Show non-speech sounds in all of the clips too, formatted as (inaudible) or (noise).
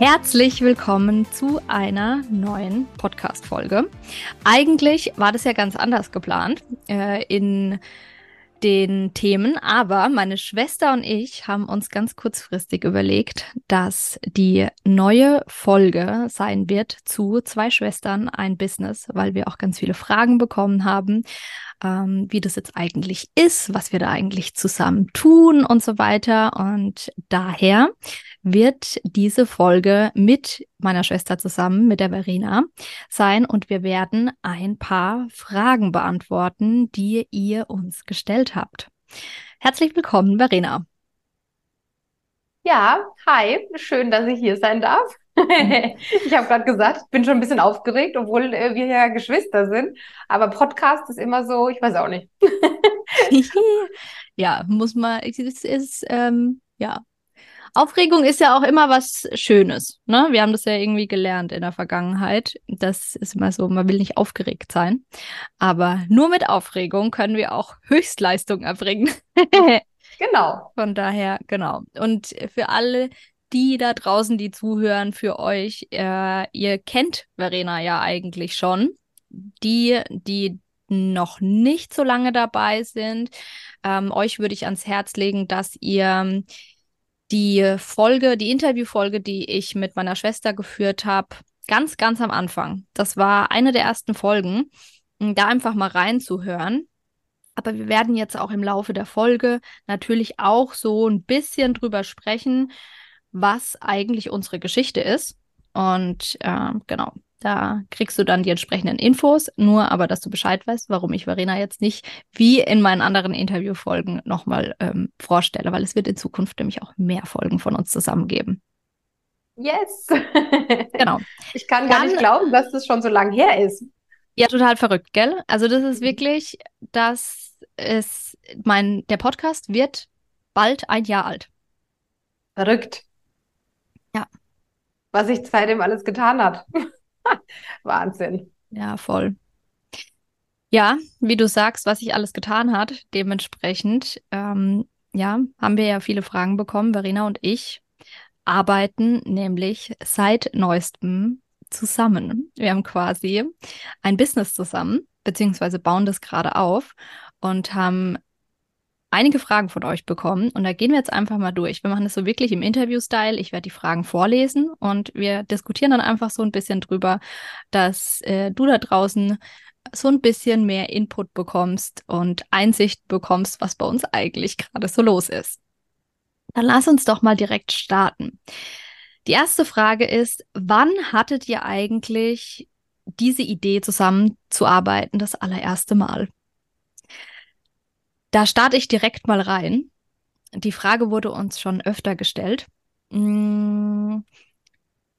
Herzlich willkommen zu einer neuen Podcast-Folge. Eigentlich war das ja ganz anders geplant. Äh, in den Themen, aber meine Schwester und ich haben uns ganz kurzfristig überlegt, dass die neue Folge sein wird zu zwei Schwestern ein Business, weil wir auch ganz viele Fragen bekommen haben, ähm, wie das jetzt eigentlich ist, was wir da eigentlich zusammen tun und so weiter. Und daher wird diese Folge mit meiner Schwester zusammen, mit der Verena, sein und wir werden ein paar Fragen beantworten, die ihr uns gestellt habt. Herzlich willkommen, Verena. Ja, hi, schön, dass ich hier sein darf. (laughs) ich habe gerade gesagt, ich bin schon ein bisschen aufgeregt, obwohl äh, wir ja Geschwister sind. Aber Podcast ist immer so, ich weiß auch nicht. (laughs) (laughs) ja, muss man, es ist, ähm, ja. Aufregung ist ja auch immer was Schönes. Ne? Wir haben das ja irgendwie gelernt in der Vergangenheit. Das ist immer so, man will nicht aufgeregt sein. Aber nur mit Aufregung können wir auch Höchstleistung erbringen. (laughs) genau. Von daher, genau. Und für alle, die da draußen, die zuhören, für euch, äh, ihr kennt Verena ja eigentlich schon. Die, die noch nicht so lange dabei sind, ähm, euch würde ich ans Herz legen, dass ihr die Folge, die Interviewfolge, die ich mit meiner Schwester geführt habe, ganz, ganz am Anfang. Das war eine der ersten Folgen, da einfach mal reinzuhören. Aber wir werden jetzt auch im Laufe der Folge natürlich auch so ein bisschen drüber sprechen, was eigentlich unsere Geschichte ist. Und äh, genau, da kriegst du dann die entsprechenden Infos. Nur aber, dass du Bescheid weißt, warum ich Verena jetzt nicht wie in meinen anderen Interviewfolgen nochmal ähm, vorstelle, weil es wird in Zukunft nämlich auch mehr Folgen von uns zusammen geben. Yes. genau. (laughs) Ich kann gar dann, nicht glauben, dass das schon so lang her ist. Ja, total verrückt, gell? Also das ist mhm. wirklich, dass es mein der Podcast wird bald ein Jahr alt. Verrückt. Ja. Was sich seitdem alles getan hat. (laughs) Wahnsinn. Ja, voll. Ja, wie du sagst, was sich alles getan hat, dementsprechend, ähm, ja, haben wir ja viele Fragen bekommen. Verena und ich arbeiten nämlich seit neuestem zusammen. Wir haben quasi ein Business zusammen, beziehungsweise bauen das gerade auf und haben einige Fragen von euch bekommen und da gehen wir jetzt einfach mal durch. Wir machen das so wirklich im Interview-Style. Ich werde die Fragen vorlesen und wir diskutieren dann einfach so ein bisschen drüber, dass äh, du da draußen so ein bisschen mehr Input bekommst und Einsicht bekommst, was bei uns eigentlich gerade so los ist. Dann lass uns doch mal direkt starten. Die erste Frage ist, wann hattet ihr eigentlich diese Idee zusammenzuarbeiten das allererste Mal? Da starte ich direkt mal rein. Die Frage wurde uns schon öfter gestellt. Mm,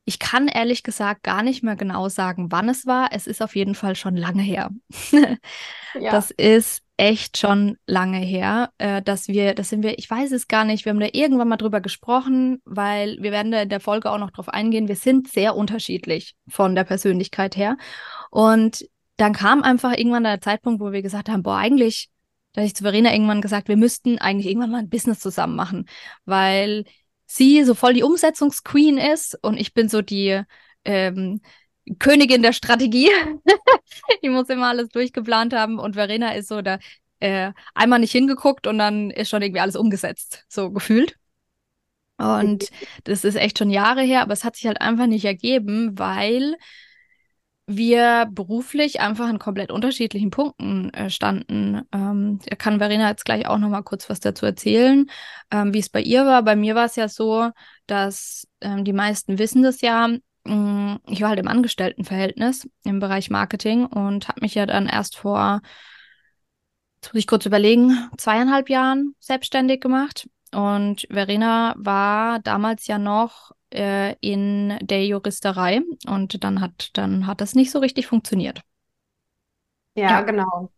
ich kann ehrlich gesagt gar nicht mehr genau sagen, wann es war. Es ist auf jeden Fall schon lange her. (laughs) ja. Das ist echt schon lange her, äh, dass wir, das sind wir, ich weiß es gar nicht, wir haben da irgendwann mal drüber gesprochen, weil wir werden da in der Folge auch noch drauf eingehen. Wir sind sehr unterschiedlich von der Persönlichkeit her. Und dann kam einfach irgendwann der Zeitpunkt, wo wir gesagt haben, boah, eigentlich da habe ich zu Verena irgendwann gesagt, wir müssten eigentlich irgendwann mal ein Business zusammen machen, weil sie so voll die Umsetzungsqueen ist und ich bin so die ähm, Königin der Strategie. (laughs) ich muss immer alles durchgeplant haben und Verena ist so da äh, einmal nicht hingeguckt und dann ist schon irgendwie alles umgesetzt, so gefühlt. Und das ist echt schon Jahre her, aber es hat sich halt einfach nicht ergeben, weil wir beruflich einfach an komplett unterschiedlichen Punkten äh, standen. Ähm, da kann Verena jetzt gleich auch noch mal kurz was dazu erzählen, ähm, wie es bei ihr war. Bei mir war es ja so, dass ähm, die meisten wissen das ja, mm, ich war halt im Angestelltenverhältnis im Bereich Marketing und habe mich ja dann erst vor, jetzt muss ich kurz überlegen, zweieinhalb Jahren selbstständig gemacht. Und Verena war damals ja noch äh, in der Juristerei und dann hat, dann hat das nicht so richtig funktioniert. Ja, ja. genau.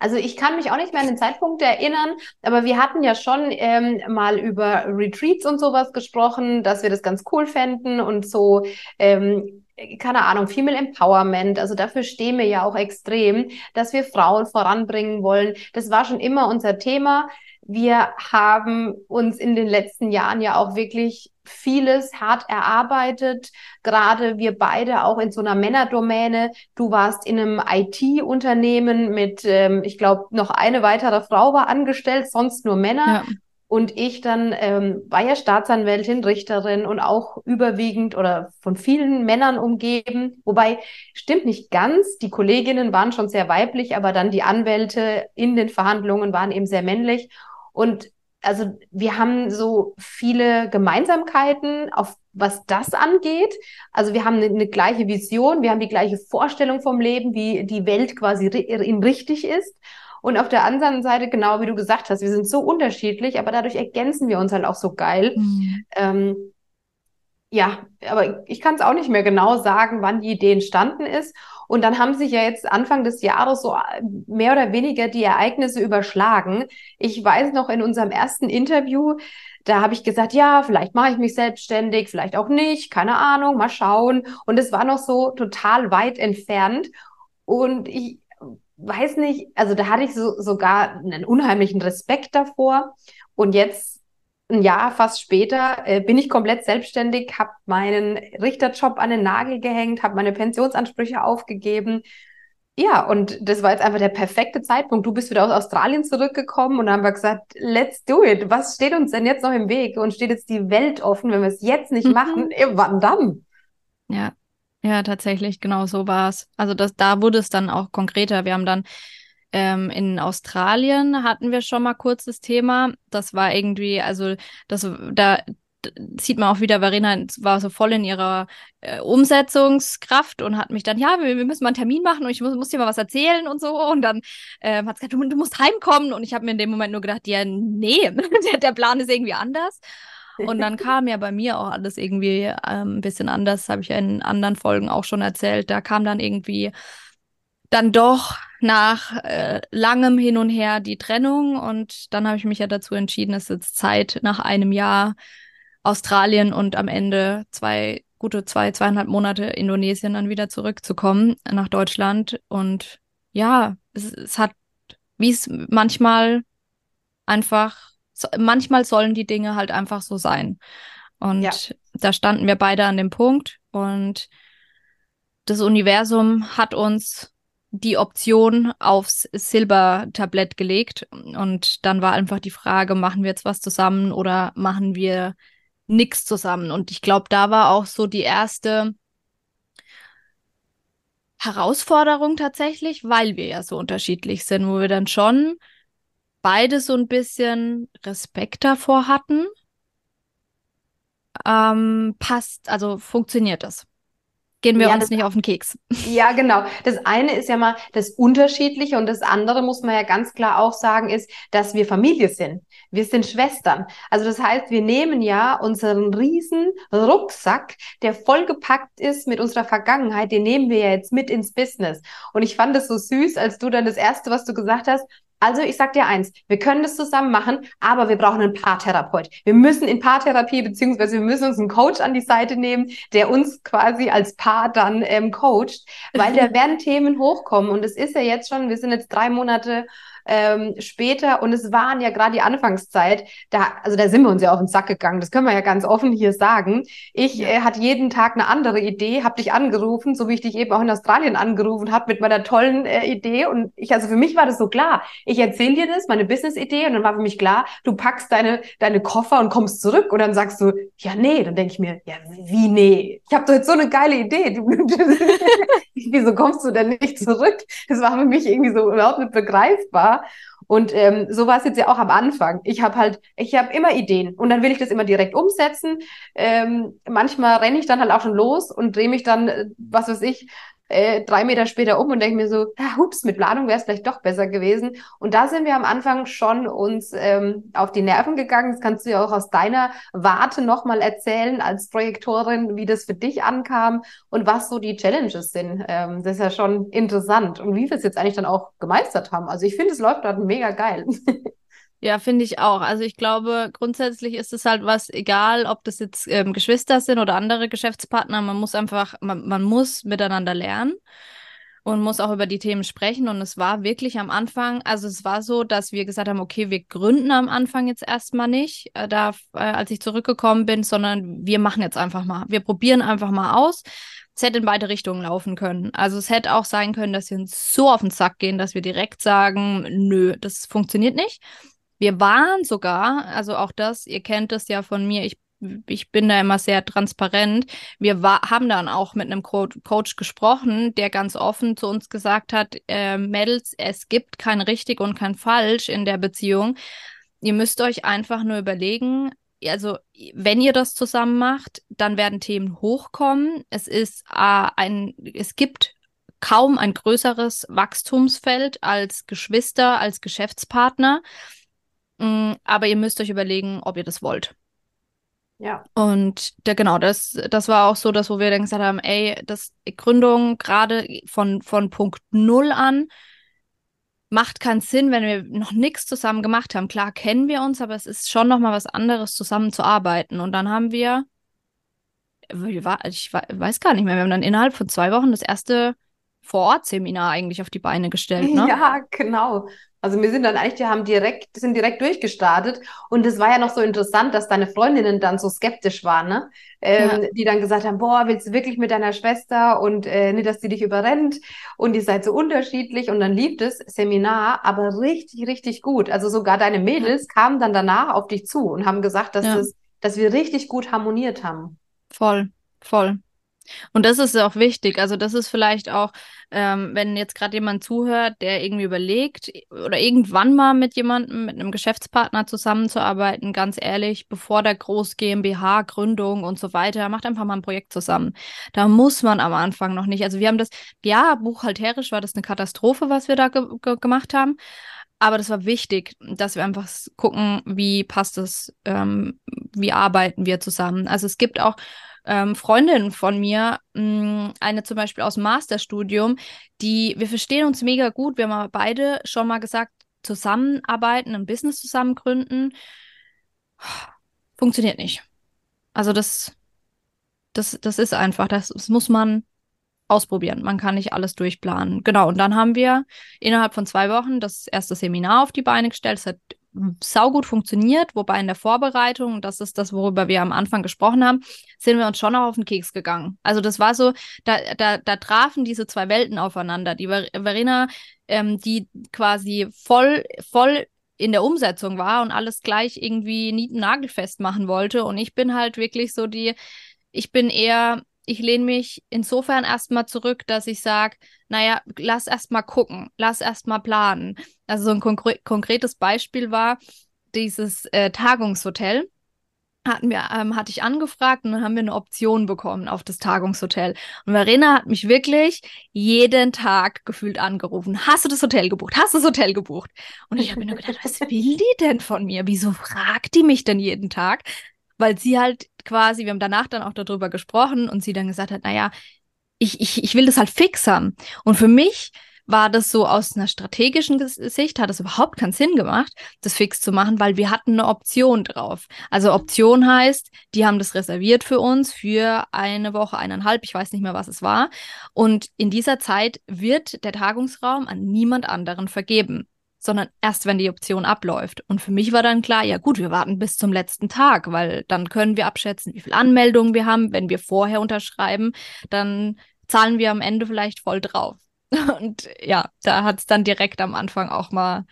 Also ich kann mich auch nicht mehr an den Zeitpunkt erinnern, aber wir hatten ja schon ähm, mal über Retreats und sowas gesprochen, dass wir das ganz cool fänden und so, ähm, keine Ahnung, Female Empowerment. Also dafür stehen wir ja auch extrem, dass wir Frauen voranbringen wollen. Das war schon immer unser Thema. Wir haben uns in den letzten Jahren ja auch wirklich vieles hart erarbeitet, gerade wir beide auch in so einer Männerdomäne. Du warst in einem IT-Unternehmen mit, ähm, ich glaube, noch eine weitere Frau war angestellt, sonst nur Männer. Ja. Und ich dann ähm, war ja Staatsanwältin, Richterin und auch überwiegend oder von vielen Männern umgeben. Wobei stimmt nicht ganz. Die Kolleginnen waren schon sehr weiblich, aber dann die Anwälte in den Verhandlungen waren eben sehr männlich. Und also wir haben so viele Gemeinsamkeiten, auf was das angeht. Also wir haben eine, eine, gleiche Vision, wir haben die gleiche Vorstellung vom Leben, wie die Welt quasi in richtig ist. Und auf der anderen Seite, genau wie du gesagt hast, wir sind so unterschiedlich, aber dadurch ergänzen wir uns halt auch so geil. Mhm. Ähm, ja, aber ich kann es auch nicht mehr genau sagen, wann die Idee entstanden ist. Und dann haben sich ja jetzt Anfang des Jahres so äh, mehr oder weniger die Ereignisse überschlagen. Ich weiß noch in unserem ersten Interview, da habe ich gesagt, ja, vielleicht mache ich mich selbstständig, vielleicht auch nicht, keine Ahnung, mal schauen. Und es war noch so total weit entfernt. Und ich weiß nicht, also da hatte ich so, sogar einen unheimlichen Respekt davor. Und jetzt ein Jahr fast später äh, bin ich komplett selbstständig, habe meinen Richterjob an den Nagel gehängt, habe meine Pensionsansprüche aufgegeben. Ja, und das war jetzt einfach der perfekte Zeitpunkt. Du bist wieder aus Australien zurückgekommen und dann haben wir gesagt, let's do it. Was steht uns denn jetzt noch im Weg? Und steht jetzt die Welt offen, wenn wir es jetzt nicht mhm. machen? Wann dann? Ja, ja, tatsächlich, genau so war es. Also das, da wurde es dann auch konkreter. Wir haben dann ähm, in Australien hatten wir schon mal kurz das Thema. Das war irgendwie, also das da sieht man auch wieder, Verena war so voll in ihrer äh, Umsetzungskraft und hat mich dann, ja, wir, wir, müssen mal einen Termin machen und ich muss, muss dir mal was erzählen und so. Und dann ähm, hat sie gesagt, du, du, musst heimkommen. Und ich habe mir in dem Moment nur gedacht, ja, nee, (laughs) der, der Plan ist irgendwie anders. Und dann (laughs) kam ja bei mir auch alles irgendwie ähm, ein bisschen anders, habe ich ja in anderen Folgen auch schon erzählt. Da kam dann irgendwie dann doch nach äh, langem Hin und Her die Trennung und dann habe ich mich ja dazu entschieden, es ist jetzt Zeit nach einem Jahr Australien und am Ende zwei gute zwei zweieinhalb Monate Indonesien dann wieder zurückzukommen nach Deutschland und ja es, es hat wie es manchmal einfach so, manchmal sollen die Dinge halt einfach so sein und ja. da standen wir beide an dem Punkt und das Universum hat uns die Option aufs Silbertablett gelegt. Und dann war einfach die Frage, machen wir jetzt was zusammen oder machen wir nichts zusammen? Und ich glaube, da war auch so die erste Herausforderung tatsächlich, weil wir ja so unterschiedlich sind, wo wir dann schon beide so ein bisschen Respekt davor hatten. Ähm, passt, also funktioniert das? Gehen wir ja, uns nicht auf den Keks. Ja, genau. Das eine ist ja mal das Unterschiedliche und das andere muss man ja ganz klar auch sagen, ist, dass wir Familie sind. Wir sind Schwestern. Also das heißt, wir nehmen ja unseren riesen Rucksack, der vollgepackt ist mit unserer Vergangenheit, den nehmen wir ja jetzt mit ins Business. Und ich fand es so süß, als du dann das erste, was du gesagt hast, also ich sag dir eins, wir können das zusammen machen, aber wir brauchen einen Paartherapeut. Wir müssen in Paartherapie beziehungsweise wir müssen uns einen Coach an die Seite nehmen, der uns quasi als Paar dann ähm, coacht, weil (laughs) da werden Themen hochkommen und es ist ja jetzt schon, wir sind jetzt drei Monate ähm, später. Und es waren ja gerade die Anfangszeit, da, also da sind wir uns ja auf den Sack gegangen, das können wir ja ganz offen hier sagen. Ich ja. äh, hatte jeden Tag eine andere Idee, habe dich angerufen, so wie ich dich eben auch in Australien angerufen habe mit meiner tollen äh, Idee. Und ich, also für mich war das so klar, ich erzähle dir das, meine Business-Idee. Und dann war für mich klar, du packst deine, deine Koffer und kommst zurück. Und dann sagst du, ja nee, dann denke ich mir, ja wie nee, ich habe doch jetzt so eine geile Idee, (laughs) wieso kommst du denn nicht zurück? Das war für mich irgendwie so überhaupt nicht begreifbar. Und ähm, so war es jetzt ja auch am Anfang. Ich habe halt, ich habe immer Ideen und dann will ich das immer direkt umsetzen. Ähm, manchmal renne ich dann halt auch schon los und drehe mich dann, äh, was weiß ich, äh, drei Meter später um und denke mir so, ja, hups, mit Planung wäre es vielleicht doch besser gewesen. Und da sind wir am Anfang schon uns ähm, auf die Nerven gegangen. Das kannst du ja auch aus deiner Warte nochmal erzählen als Projektorin, wie das für dich ankam und was so die Challenges sind. Ähm, das ist ja schon interessant und wie wir es jetzt eigentlich dann auch gemeistert haben. Also ich finde, es läuft gerade mega geil. (laughs) Ja, finde ich auch. Also ich glaube, grundsätzlich ist es halt was, egal ob das jetzt ähm, Geschwister sind oder andere Geschäftspartner, man muss einfach, man, man muss miteinander lernen und muss auch über die Themen sprechen. Und es war wirklich am Anfang, also es war so, dass wir gesagt haben, okay, wir gründen am Anfang jetzt erstmal nicht, äh, da, äh, als ich zurückgekommen bin, sondern wir machen jetzt einfach mal. Wir probieren einfach mal aus. Es hätte in beide Richtungen laufen können. Also es hätte auch sein können, dass wir uns so auf den Sack gehen, dass wir direkt sagen, nö, das funktioniert nicht. Wir waren sogar, also auch das, ihr kennt es ja von mir, ich, ich bin da immer sehr transparent. Wir war, haben dann auch mit einem Co Coach gesprochen, der ganz offen zu uns gesagt hat, äh, Mädels, es gibt kein richtig und kein falsch in der Beziehung. Ihr müsst euch einfach nur überlegen, also wenn ihr das zusammen macht, dann werden Themen hochkommen. Es ist äh, ein, es gibt kaum ein größeres Wachstumsfeld als Geschwister, als Geschäftspartner. Mm, aber ihr müsst euch überlegen, ob ihr das wollt. Ja. Und der, genau, das, das war auch so, dass wo wir dann gesagt haben, ey, das Gründung gerade von, von Punkt Null an macht keinen Sinn, wenn wir noch nichts zusammen gemacht haben. Klar kennen wir uns, aber es ist schon noch mal was anderes, zusammen zu arbeiten. Und dann haben wir, ich weiß gar nicht mehr, wir haben dann innerhalb von zwei Wochen das erste Vor-Ort-Seminar eigentlich auf die Beine gestellt, (laughs) ne? Ja, genau. Also wir sind dann eigentlich, die haben direkt, sind direkt durchgestartet und es war ja noch so interessant, dass deine Freundinnen dann so skeptisch waren, ne? Ähm, ja. Die dann gesagt haben, boah, willst du wirklich mit deiner Schwester und äh, nicht, dass die dich überrennt und ihr seid so unterschiedlich und dann lief das Seminar aber richtig, richtig gut. Also sogar deine Mädels ja. kamen dann danach auf dich zu und haben gesagt, dass, ja. das, dass wir richtig gut harmoniert haben. Voll, voll. Und das ist auch wichtig. Also das ist vielleicht auch, ähm, wenn jetzt gerade jemand zuhört, der irgendwie überlegt oder irgendwann mal mit jemandem, mit einem Geschäftspartner zusammenzuarbeiten, ganz ehrlich, bevor der Groß GmbH, Gründung und so weiter, macht einfach mal ein Projekt zusammen. Da muss man am Anfang noch nicht. Also wir haben das, ja, buchhalterisch war das eine Katastrophe, was wir da ge ge gemacht haben. Aber das war wichtig, dass wir einfach gucken, wie passt es, ähm, wie arbeiten wir zusammen. Also es gibt auch ähm, Freundin von mir, mh, mm, eine zum Beispiel aus dem Masterstudium, die, wir verstehen uns mega gut. Wir haben beide schon mal gesagt, zusammenarbeiten, ein Business zusammen gründen. Funktioniert nicht. Also das, das, das ist einfach, das, das muss man ausprobieren. Man kann nicht alles durchplanen. Genau, und dann haben wir innerhalb von zwei Wochen das erste Seminar auf die Beine gestellt. Es hat saugut funktioniert, wobei in der Vorbereitung, das ist das, worüber wir am Anfang gesprochen haben, sind wir uns schon noch auf den Keks gegangen. Also das war so, da, da, da trafen diese zwei Welten aufeinander. Die Verena, ähm, die quasi voll, voll in der Umsetzung war und alles gleich irgendwie nieten-nagelfest machen wollte. Und ich bin halt wirklich so die, ich bin eher ich lehne mich insofern erstmal zurück, dass ich sage, naja, lass erstmal gucken, lass erstmal planen. Also so ein konkre konkretes Beispiel war dieses äh, Tagungshotel. Hatten wir, ähm, hatte ich angefragt und dann haben wir eine Option bekommen auf das Tagungshotel. Und Verena hat mich wirklich jeden Tag gefühlt angerufen. Hast du das Hotel gebucht? Hast du das Hotel gebucht? Und ich habe mir nur gedacht, was will die denn von mir? Wieso fragt die mich denn jeden Tag? Weil sie halt quasi, wir haben danach dann auch darüber gesprochen und sie dann gesagt hat, naja, ich, ich, ich will das halt fix haben. Und für mich war das so aus einer strategischen Sicht, hat es überhaupt keinen Sinn gemacht, das fix zu machen, weil wir hatten eine Option drauf. Also Option heißt, die haben das reserviert für uns für eine Woche, eineinhalb, ich weiß nicht mehr, was es war. Und in dieser Zeit wird der Tagungsraum an niemand anderen vergeben sondern erst, wenn die Option abläuft. Und für mich war dann klar, ja gut, wir warten bis zum letzten Tag, weil dann können wir abschätzen, wie viele Anmeldungen wir haben. Wenn wir vorher unterschreiben, dann zahlen wir am Ende vielleicht voll drauf. (laughs) Und ja, da hat es dann direkt am Anfang auch mal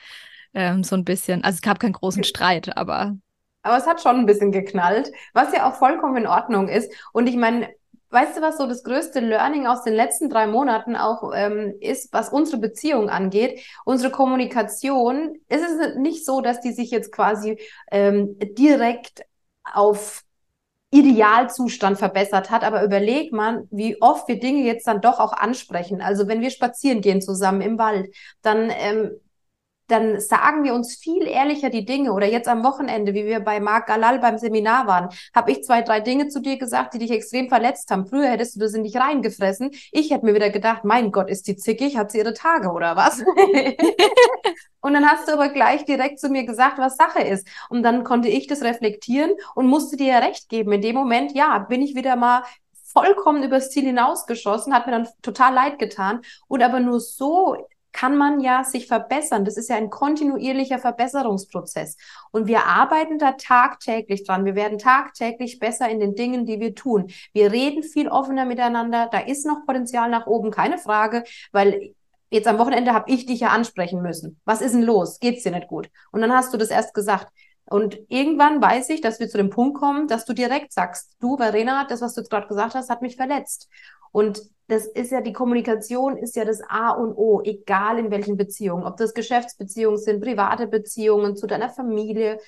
ähm, so ein bisschen, also es gab keinen großen Streit, aber. Aber es hat schon ein bisschen geknallt, was ja auch vollkommen in Ordnung ist. Und ich meine, weißt du, was so das größte Learning aus den letzten drei Monaten auch ähm, ist, was unsere Beziehung angeht? Unsere Kommunikation, ist es nicht so, dass die sich jetzt quasi ähm, direkt auf Idealzustand verbessert hat, aber überleg mal, wie oft wir Dinge jetzt dann doch auch ansprechen. Also wenn wir spazieren gehen zusammen im Wald, dann ähm, dann sagen wir uns viel ehrlicher die Dinge. Oder jetzt am Wochenende, wie wir bei Marc Galal beim Seminar waren, habe ich zwei, drei Dinge zu dir gesagt, die dich extrem verletzt haben. Früher hättest du das in dich reingefressen. Ich hätte mir wieder gedacht, mein Gott, ist die zickig, hat sie ihre Tage oder was? (laughs) und dann hast du aber gleich direkt zu mir gesagt, was Sache ist. Und dann konnte ich das reflektieren und musste dir ja recht geben. In dem Moment, ja, bin ich wieder mal vollkommen übers Ziel hinausgeschossen, hat mir dann total leid getan. Und aber nur so kann man ja sich verbessern. Das ist ja ein kontinuierlicher Verbesserungsprozess. Und wir arbeiten da tagtäglich dran. Wir werden tagtäglich besser in den Dingen, die wir tun. Wir reden viel offener miteinander. Da ist noch Potenzial nach oben, keine Frage, weil jetzt am Wochenende habe ich dich ja ansprechen müssen. Was ist denn los? Geht's dir nicht gut? Und dann hast du das erst gesagt. Und irgendwann weiß ich, dass wir zu dem Punkt kommen, dass du direkt sagst, du, Verena, das, was du gerade gesagt hast, hat mich verletzt. Und das ist ja, die Kommunikation ist ja das A und O, egal in welchen Beziehungen, ob das Geschäftsbeziehungen sind, private Beziehungen zu deiner Familie.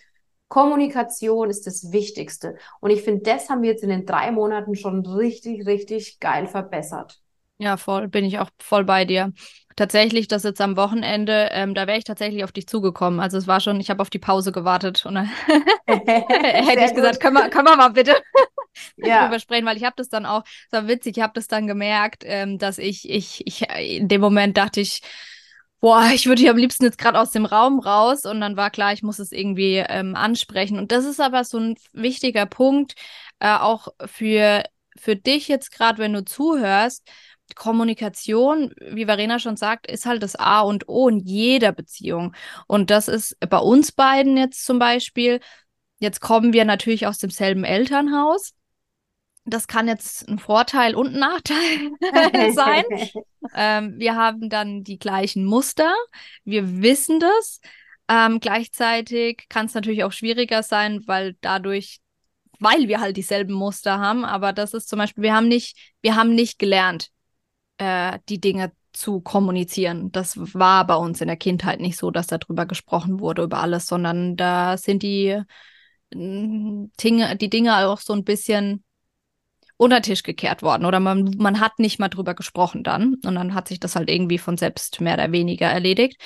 Kommunikation ist das Wichtigste. Und ich finde, das haben wir jetzt in den drei Monaten schon richtig, richtig geil verbessert. Ja, voll, bin ich auch voll bei dir. Tatsächlich, das jetzt am Wochenende, ähm, da wäre ich tatsächlich auf dich zugekommen. Also es war schon, ich habe auf die Pause gewartet und dann (laughs) (laughs) hätte ich gesagt, können wir, können wir mal bitte ja. drüber sprechen, weil ich habe das dann auch, das war witzig, ich habe das dann gemerkt, ähm, dass ich, ich, ich, in dem Moment dachte ich, boah, ich würde hier am liebsten jetzt gerade aus dem Raum raus und dann war klar, ich muss es irgendwie ähm, ansprechen. Und das ist aber so ein wichtiger Punkt, äh, auch für, für dich jetzt gerade, wenn du zuhörst, Kommunikation, wie Verena schon sagt, ist halt das A und O in jeder Beziehung. Und das ist bei uns beiden jetzt zum Beispiel. Jetzt kommen wir natürlich aus demselben Elternhaus. Das kann jetzt ein Vorteil und ein Nachteil (laughs) (laughs) sein. Ähm, wir haben dann die gleichen Muster. Wir wissen das. Ähm, gleichzeitig kann es natürlich auch schwieriger sein, weil dadurch, weil wir halt dieselben Muster haben. Aber das ist zum Beispiel, wir haben nicht, wir haben nicht gelernt, äh, die Dinge zu kommunizieren. Das war bei uns in der Kindheit nicht so, dass darüber gesprochen wurde, über alles, sondern da sind die mm, Dinge, die Dinge auch so ein bisschen unter Tisch gekehrt worden oder man, man hat nicht mal drüber gesprochen dann und dann hat sich das halt irgendwie von selbst mehr oder weniger erledigt.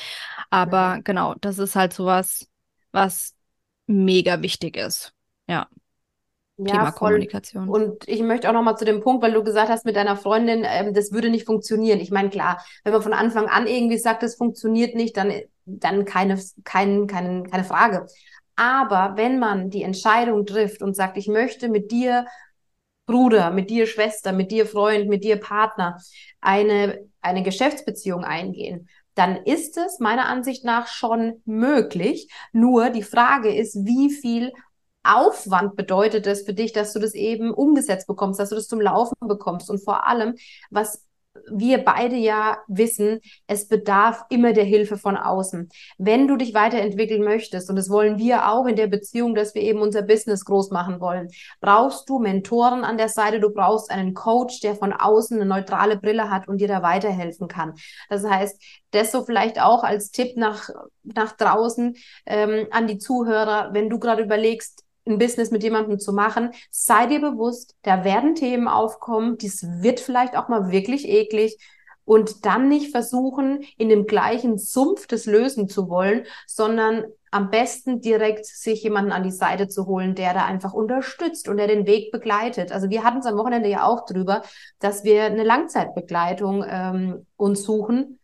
Aber genau, das ist halt sowas, was mega wichtig ist. Ja. Ja, Thema voll. Kommunikation. Und ich möchte auch noch mal zu dem Punkt, weil du gesagt hast mit deiner Freundin, ähm, das würde nicht funktionieren. Ich meine, klar, wenn man von Anfang an irgendwie sagt, es funktioniert nicht, dann, dann keine, kein, keine, keine Frage. Aber wenn man die Entscheidung trifft und sagt, ich möchte mit dir Bruder, mit dir Schwester, mit dir Freund, mit dir Partner eine, eine Geschäftsbeziehung eingehen, dann ist es meiner Ansicht nach schon möglich. Nur die Frage ist, wie viel Aufwand bedeutet es für dich, dass du das eben umgesetzt bekommst, dass du das zum Laufen bekommst und vor allem, was wir beide ja wissen, es bedarf immer der Hilfe von außen. Wenn du dich weiterentwickeln möchtest, und das wollen wir auch in der Beziehung, dass wir eben unser Business groß machen wollen, brauchst du Mentoren an der Seite, du brauchst einen Coach, der von außen eine neutrale Brille hat und dir da weiterhelfen kann. Das heißt, das so vielleicht auch als Tipp nach, nach draußen ähm, an die Zuhörer, wenn du gerade überlegst, ein Business mit jemandem zu machen, sei dir bewusst, da werden Themen aufkommen, dies wird vielleicht auch mal wirklich eklig und dann nicht versuchen, in dem gleichen Sumpf das lösen zu wollen, sondern am besten direkt sich jemanden an die Seite zu holen, der da einfach unterstützt und der den Weg begleitet. Also wir hatten es am Wochenende ja auch drüber, dass wir eine Langzeitbegleitung ähm, uns suchen,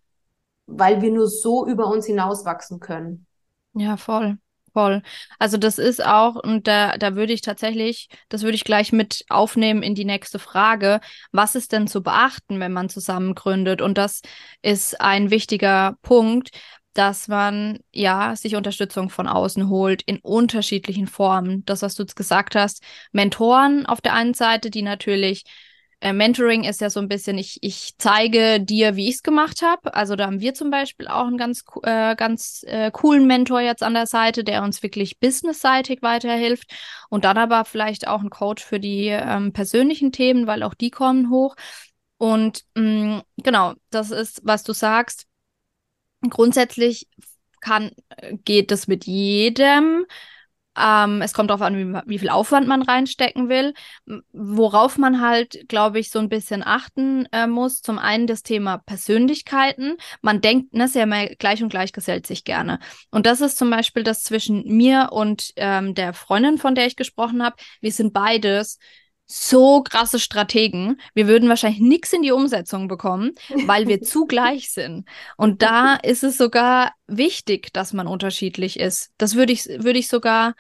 weil wir nur so über uns hinauswachsen können. Ja, voll. Voll. Also das ist auch, und da, da würde ich tatsächlich, das würde ich gleich mit aufnehmen in die nächste Frage. Was ist denn zu beachten, wenn man zusammen gründet? Und das ist ein wichtiger Punkt, dass man ja sich Unterstützung von außen holt in unterschiedlichen Formen. Das, was du jetzt gesagt hast, Mentoren auf der einen Seite, die natürlich äh, Mentoring ist ja so ein bisschen, ich, ich zeige dir, wie ich es gemacht habe. Also da haben wir zum Beispiel auch einen ganz, äh, ganz äh, coolen Mentor jetzt an der Seite, der uns wirklich businessseitig weiterhilft. Und dann aber vielleicht auch ein Coach für die ähm, persönlichen Themen, weil auch die kommen hoch. Und mh, mm, genau, das ist, was du sagst. Grundsätzlich kann, äh, geht es mit jedem. Ähm, es kommt darauf an, wie, wie, viel Aufwand man reinstecken will. Worauf man halt, glaube ich, so ein bisschen achten äh, muss. Zum einen das Thema Persönlichkeiten. Man denkt, ne, sehr mal gleich und gleich gesellt sich gerne. Und das ist zum Beispiel das zwischen mir und ähm, der Freundin, von der ich gesprochen habe. Wir sind beides so krasse Strategen. Wir würden wahrscheinlich nichts in die Umsetzung bekommen, weil wir zu (laughs) gleich sind. Und da ist es sogar wichtig, dass man unterschiedlich ist. Das würde ich, würde ich sogar,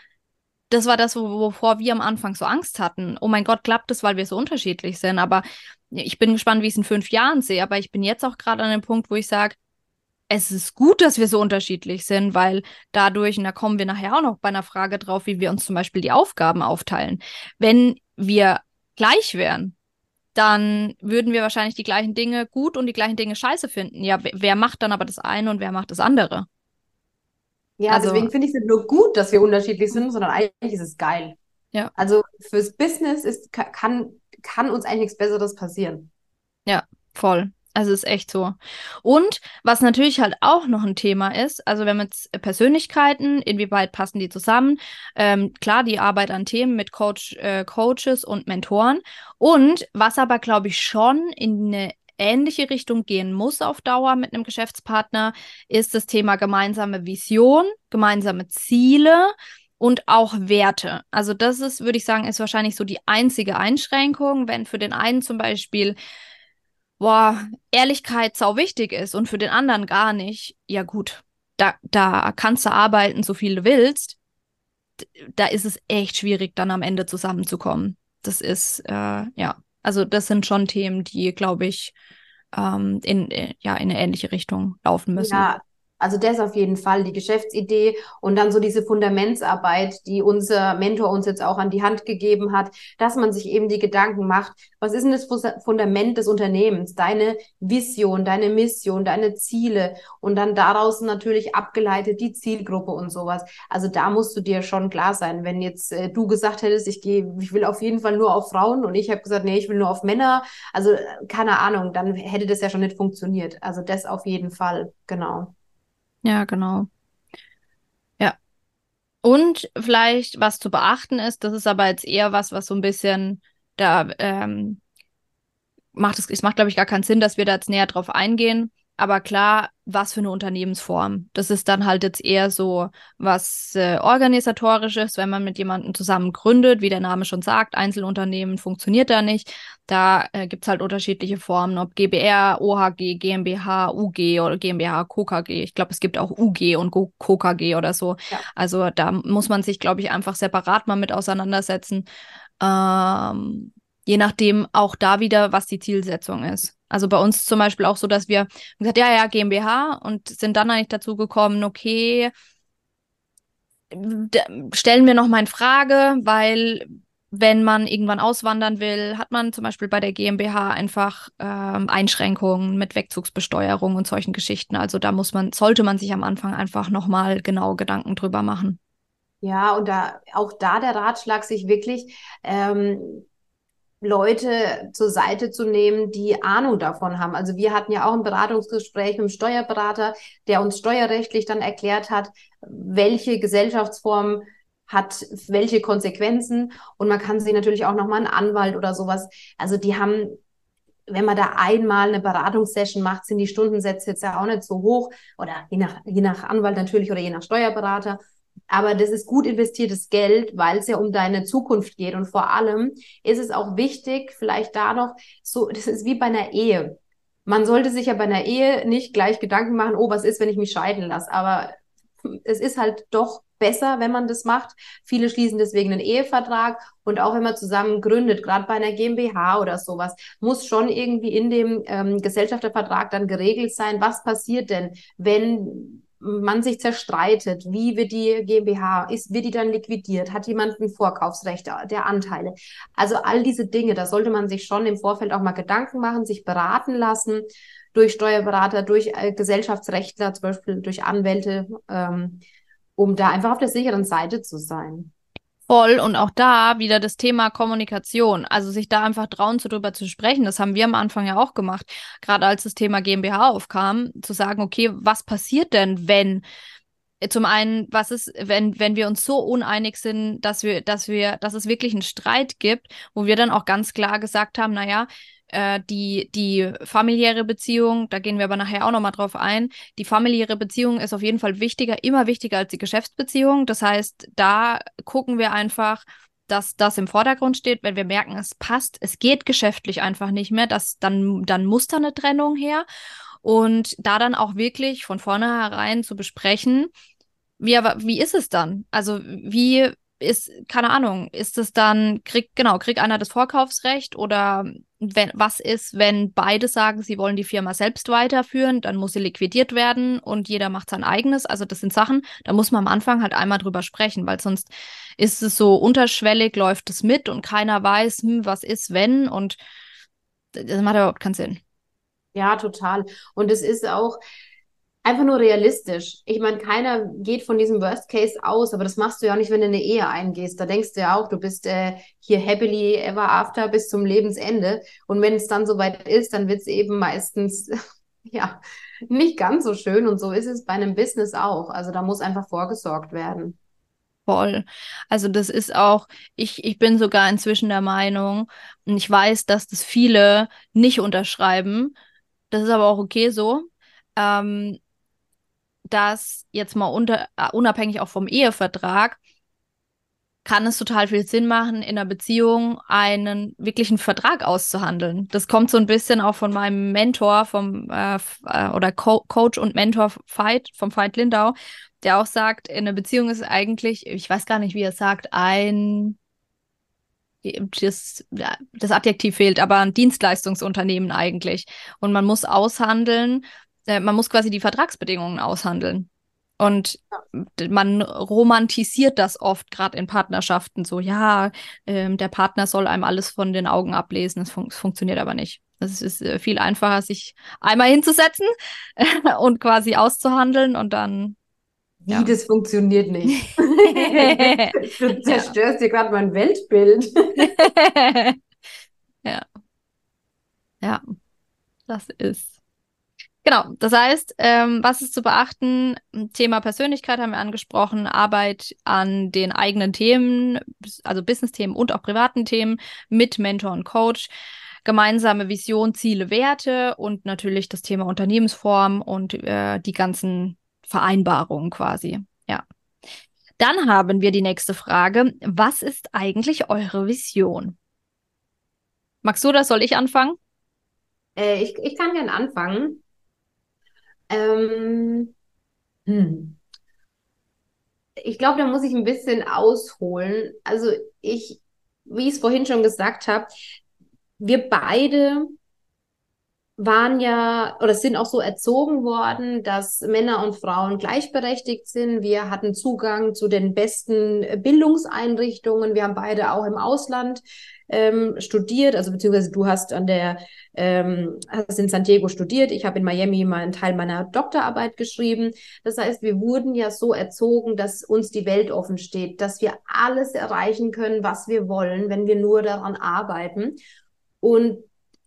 das war das, wovor wir am Anfang so Angst hatten. Oh mein Gott, klappt das, weil wir so unterschiedlich sind. Aber ich bin gespannt, wie ich es in fünf Jahren sehe. Aber ich bin jetzt auch gerade an dem Punkt, wo ich sage, es ist gut, dass wir so unterschiedlich sind, weil dadurch, und da kommen wir nachher auch noch bei einer Frage drauf, wie wir uns zum Beispiel die Aufgaben aufteilen. Wenn wir gleich wären, dann würden wir wahrscheinlich die gleichen Dinge gut und die gleichen Dinge scheiße finden. Ja, wer macht dann aber das eine und wer macht das andere? Ja, also, deswegen finde ich es nur gut, dass wir unterschiedlich sind, sondern eigentlich ist es geil. Ja. Also fürs Business ist, kann, kann uns eigentlich nichts Besseres passieren. Ja, voll. Also ist echt so. Und was natürlich halt auch noch ein Thema ist, also wir haben jetzt Persönlichkeiten, inwieweit passen die zusammen? Ähm, klar, die Arbeit an Themen mit Coach, äh, Coaches und Mentoren. Und was aber, glaube ich, schon in eine ähnliche Richtung gehen muss auf Dauer mit einem Geschäftspartner, ist das Thema gemeinsame Vision, gemeinsame Ziele und auch Werte. Also das ist, würde ich sagen, ist wahrscheinlich so die einzige Einschränkung, wenn für den einen zum Beispiel boah, Ehrlichkeit sau wichtig ist und für den anderen gar nicht, ja gut, da, da kannst du arbeiten, so viel du willst. Da ist es echt schwierig, dann am Ende zusammenzukommen. Das ist, äh, ja, also das sind schon Themen, die, glaube ich, ähm, in, äh, ja, in eine ähnliche Richtung laufen müssen. Ja, also das auf jeden Fall, die Geschäftsidee und dann so diese Fundamentsarbeit, die unser Mentor uns jetzt auch an die Hand gegeben hat, dass man sich eben die Gedanken macht, was ist denn das Fundament des Unternehmens, deine Vision, deine Mission, deine Ziele und dann daraus natürlich abgeleitet die Zielgruppe und sowas. Also da musst du dir schon klar sein, wenn jetzt äh, du gesagt hättest, ich gehe, ich will auf jeden Fall nur auf Frauen und ich habe gesagt, nee, ich will nur auf Männer, also äh, keine Ahnung, dann hätte das ja schon nicht funktioniert. Also das auf jeden Fall, genau. Ja, genau. Ja. Und vielleicht, was zu beachten ist, das ist aber jetzt eher was, was so ein bisschen da ähm, macht es, es macht, glaube ich, gar keinen Sinn, dass wir da jetzt näher drauf eingehen. Aber klar, was für eine Unternehmensform. Das ist dann halt jetzt eher so was äh, organisatorisches, wenn man mit jemandem zusammen gründet, wie der Name schon sagt, Einzelunternehmen funktioniert da nicht. Da äh, gibt es halt unterschiedliche Formen, ob GBR, OHG, GmbH, UG oder GmbH, KKG. Ich glaube, es gibt auch UG und KKG oder so. Ja. Also da muss man sich, glaube ich, einfach separat mal mit auseinandersetzen. Ähm, je nachdem auch da wieder, was die Zielsetzung ist. Also bei uns zum Beispiel auch so, dass wir gesagt, ja, ja, GmbH und sind dann eigentlich dazu gekommen, okay, stellen wir noch mal in Frage, weil wenn man irgendwann auswandern will, hat man zum Beispiel bei der GmbH einfach ähm, Einschränkungen mit Wegzugsbesteuerung und solchen Geschichten. Also da muss man, sollte man sich am Anfang einfach nochmal genau Gedanken drüber machen. Ja, und da auch da der Ratschlag, sich wirklich ähm, Leute zur Seite zu nehmen, die Ahnung davon haben. Also wir hatten ja auch ein Beratungsgespräch mit einem Steuerberater, der uns steuerrechtlich dann erklärt hat, welche Gesellschaftsform hat welche Konsequenzen und man kann sich natürlich auch nochmal einen Anwalt oder sowas. Also die haben wenn man da einmal eine Beratungssession macht, sind die Stundensätze jetzt ja auch nicht so hoch oder je nach, je nach Anwalt natürlich oder je nach Steuerberater. Aber das ist gut investiertes Geld, weil es ja um deine Zukunft geht. Und vor allem ist es auch wichtig, vielleicht da noch so, das ist wie bei einer Ehe. Man sollte sich ja bei einer Ehe nicht gleich Gedanken machen, oh, was ist, wenn ich mich scheiden lasse? Aber es ist halt doch besser, wenn man das macht. Viele schließen deswegen einen Ehevertrag und auch wenn man zusammen gründet, gerade bei einer GmbH oder sowas, muss schon irgendwie in dem ähm, Gesellschaftervertrag dann geregelt sein, was passiert denn, wenn man sich zerstreitet, wie wird die GmbH, ist, wird die dann liquidiert, hat jemand ein Vorkaufsrecht der Anteile. Also all diese Dinge, da sollte man sich schon im Vorfeld auch mal Gedanken machen, sich beraten lassen durch Steuerberater, durch äh, Gesellschaftsrechtler, zum Beispiel durch Anwälte, ähm, um da einfach auf der sicheren Seite zu sein. Voll und auch da wieder das Thema Kommunikation. Also sich da einfach trauen, zu drüber zu sprechen. Das haben wir am Anfang ja auch gemacht. Gerade als das Thema GmbH aufkam, zu sagen, okay, was passiert denn, wenn zum einen, was ist, wenn, wenn wir uns so uneinig sind, dass wir, dass wir, dass es wirklich einen Streit gibt, wo wir dann auch ganz klar gesagt haben, naja, äh, die, die familiäre Beziehung, da gehen wir aber nachher auch nochmal drauf ein, die familiäre Beziehung ist auf jeden Fall wichtiger, immer wichtiger als die Geschäftsbeziehung. Das heißt, da gucken wir einfach, dass das im Vordergrund steht, wenn wir merken, es passt, es geht geschäftlich einfach nicht mehr, dass dann, dann muss da eine Trennung her. Und da dann auch wirklich von vornherein zu besprechen, wie, wie ist es dann? Also wie ist, keine Ahnung, ist es dann, kriegt, genau, kriegt einer das Vorkaufsrecht oder wenn, was ist, wenn beide sagen, sie wollen die Firma selbst weiterführen, dann muss sie liquidiert werden und jeder macht sein eigenes. Also das sind Sachen, da muss man am Anfang halt einmal drüber sprechen, weil sonst ist es so unterschwellig, läuft es mit und keiner weiß, hm, was ist, wenn und das macht überhaupt keinen Sinn. Ja, total. Und es ist auch, einfach nur realistisch. Ich meine, keiner geht von diesem Worst Case aus, aber das machst du ja auch nicht, wenn du eine Ehe eingehst. Da denkst du ja auch, du bist äh, hier happily ever after bis zum Lebensende. Und wenn es dann soweit ist, dann wird es eben meistens (laughs) ja nicht ganz so schön. Und so ist es bei einem Business auch. Also da muss einfach vorgesorgt werden. Voll. Also das ist auch, ich, ich bin sogar inzwischen der Meinung, und ich weiß, dass das viele nicht unterschreiben. Das ist aber auch okay so. Ähm, dass jetzt mal unter, äh, unabhängig auch vom Ehevertrag, kann es total viel Sinn machen, in einer Beziehung einen wirklichen Vertrag auszuhandeln. Das kommt so ein bisschen auch von meinem Mentor, vom äh, äh, oder Co Coach und Mentor Veit, vom Veit Lindau, der auch sagt, in einer Beziehung ist eigentlich, ich weiß gar nicht, wie er sagt, ein das, das Adjektiv fehlt, aber ein Dienstleistungsunternehmen eigentlich. Und man muss aushandeln, man muss quasi die Vertragsbedingungen aushandeln. Und man romantisiert das oft, gerade in Partnerschaften, so, ja, ähm, der Partner soll einem alles von den Augen ablesen. Das fun funktioniert aber nicht. Es ist äh, viel einfacher, sich einmal hinzusetzen (laughs) und quasi auszuhandeln und dann. Wie, ja. das funktioniert nicht. (laughs) du zerstörst ja. dir gerade mein Weltbild. (laughs) ja. Ja, das ist Genau, das heißt, ähm, was ist zu beachten? Thema Persönlichkeit haben wir angesprochen, Arbeit an den eigenen Themen, also Business-Themen und auch privaten Themen mit Mentor und Coach, gemeinsame Vision, Ziele, Werte und natürlich das Thema Unternehmensform und äh, die ganzen Vereinbarungen quasi. Ja. Dann haben wir die nächste Frage. Was ist eigentlich eure Vision? Magst du das? Soll ich anfangen? Äh, ich, ich kann gerne anfangen. Ähm, hm. Ich glaube, da muss ich ein bisschen ausholen. Also ich, wie ich es vorhin schon gesagt habe, wir beide waren ja oder sind auch so erzogen worden, dass Männer und Frauen gleichberechtigt sind. Wir hatten Zugang zu den besten Bildungseinrichtungen. Wir haben beide auch im Ausland ähm, studiert, also beziehungsweise du hast an der ähm, hast in San Diego studiert, ich habe in Miami mal einen Teil meiner Doktorarbeit geschrieben. Das heißt, wir wurden ja so erzogen, dass uns die Welt offen steht, dass wir alles erreichen können, was wir wollen, wenn wir nur daran arbeiten. Und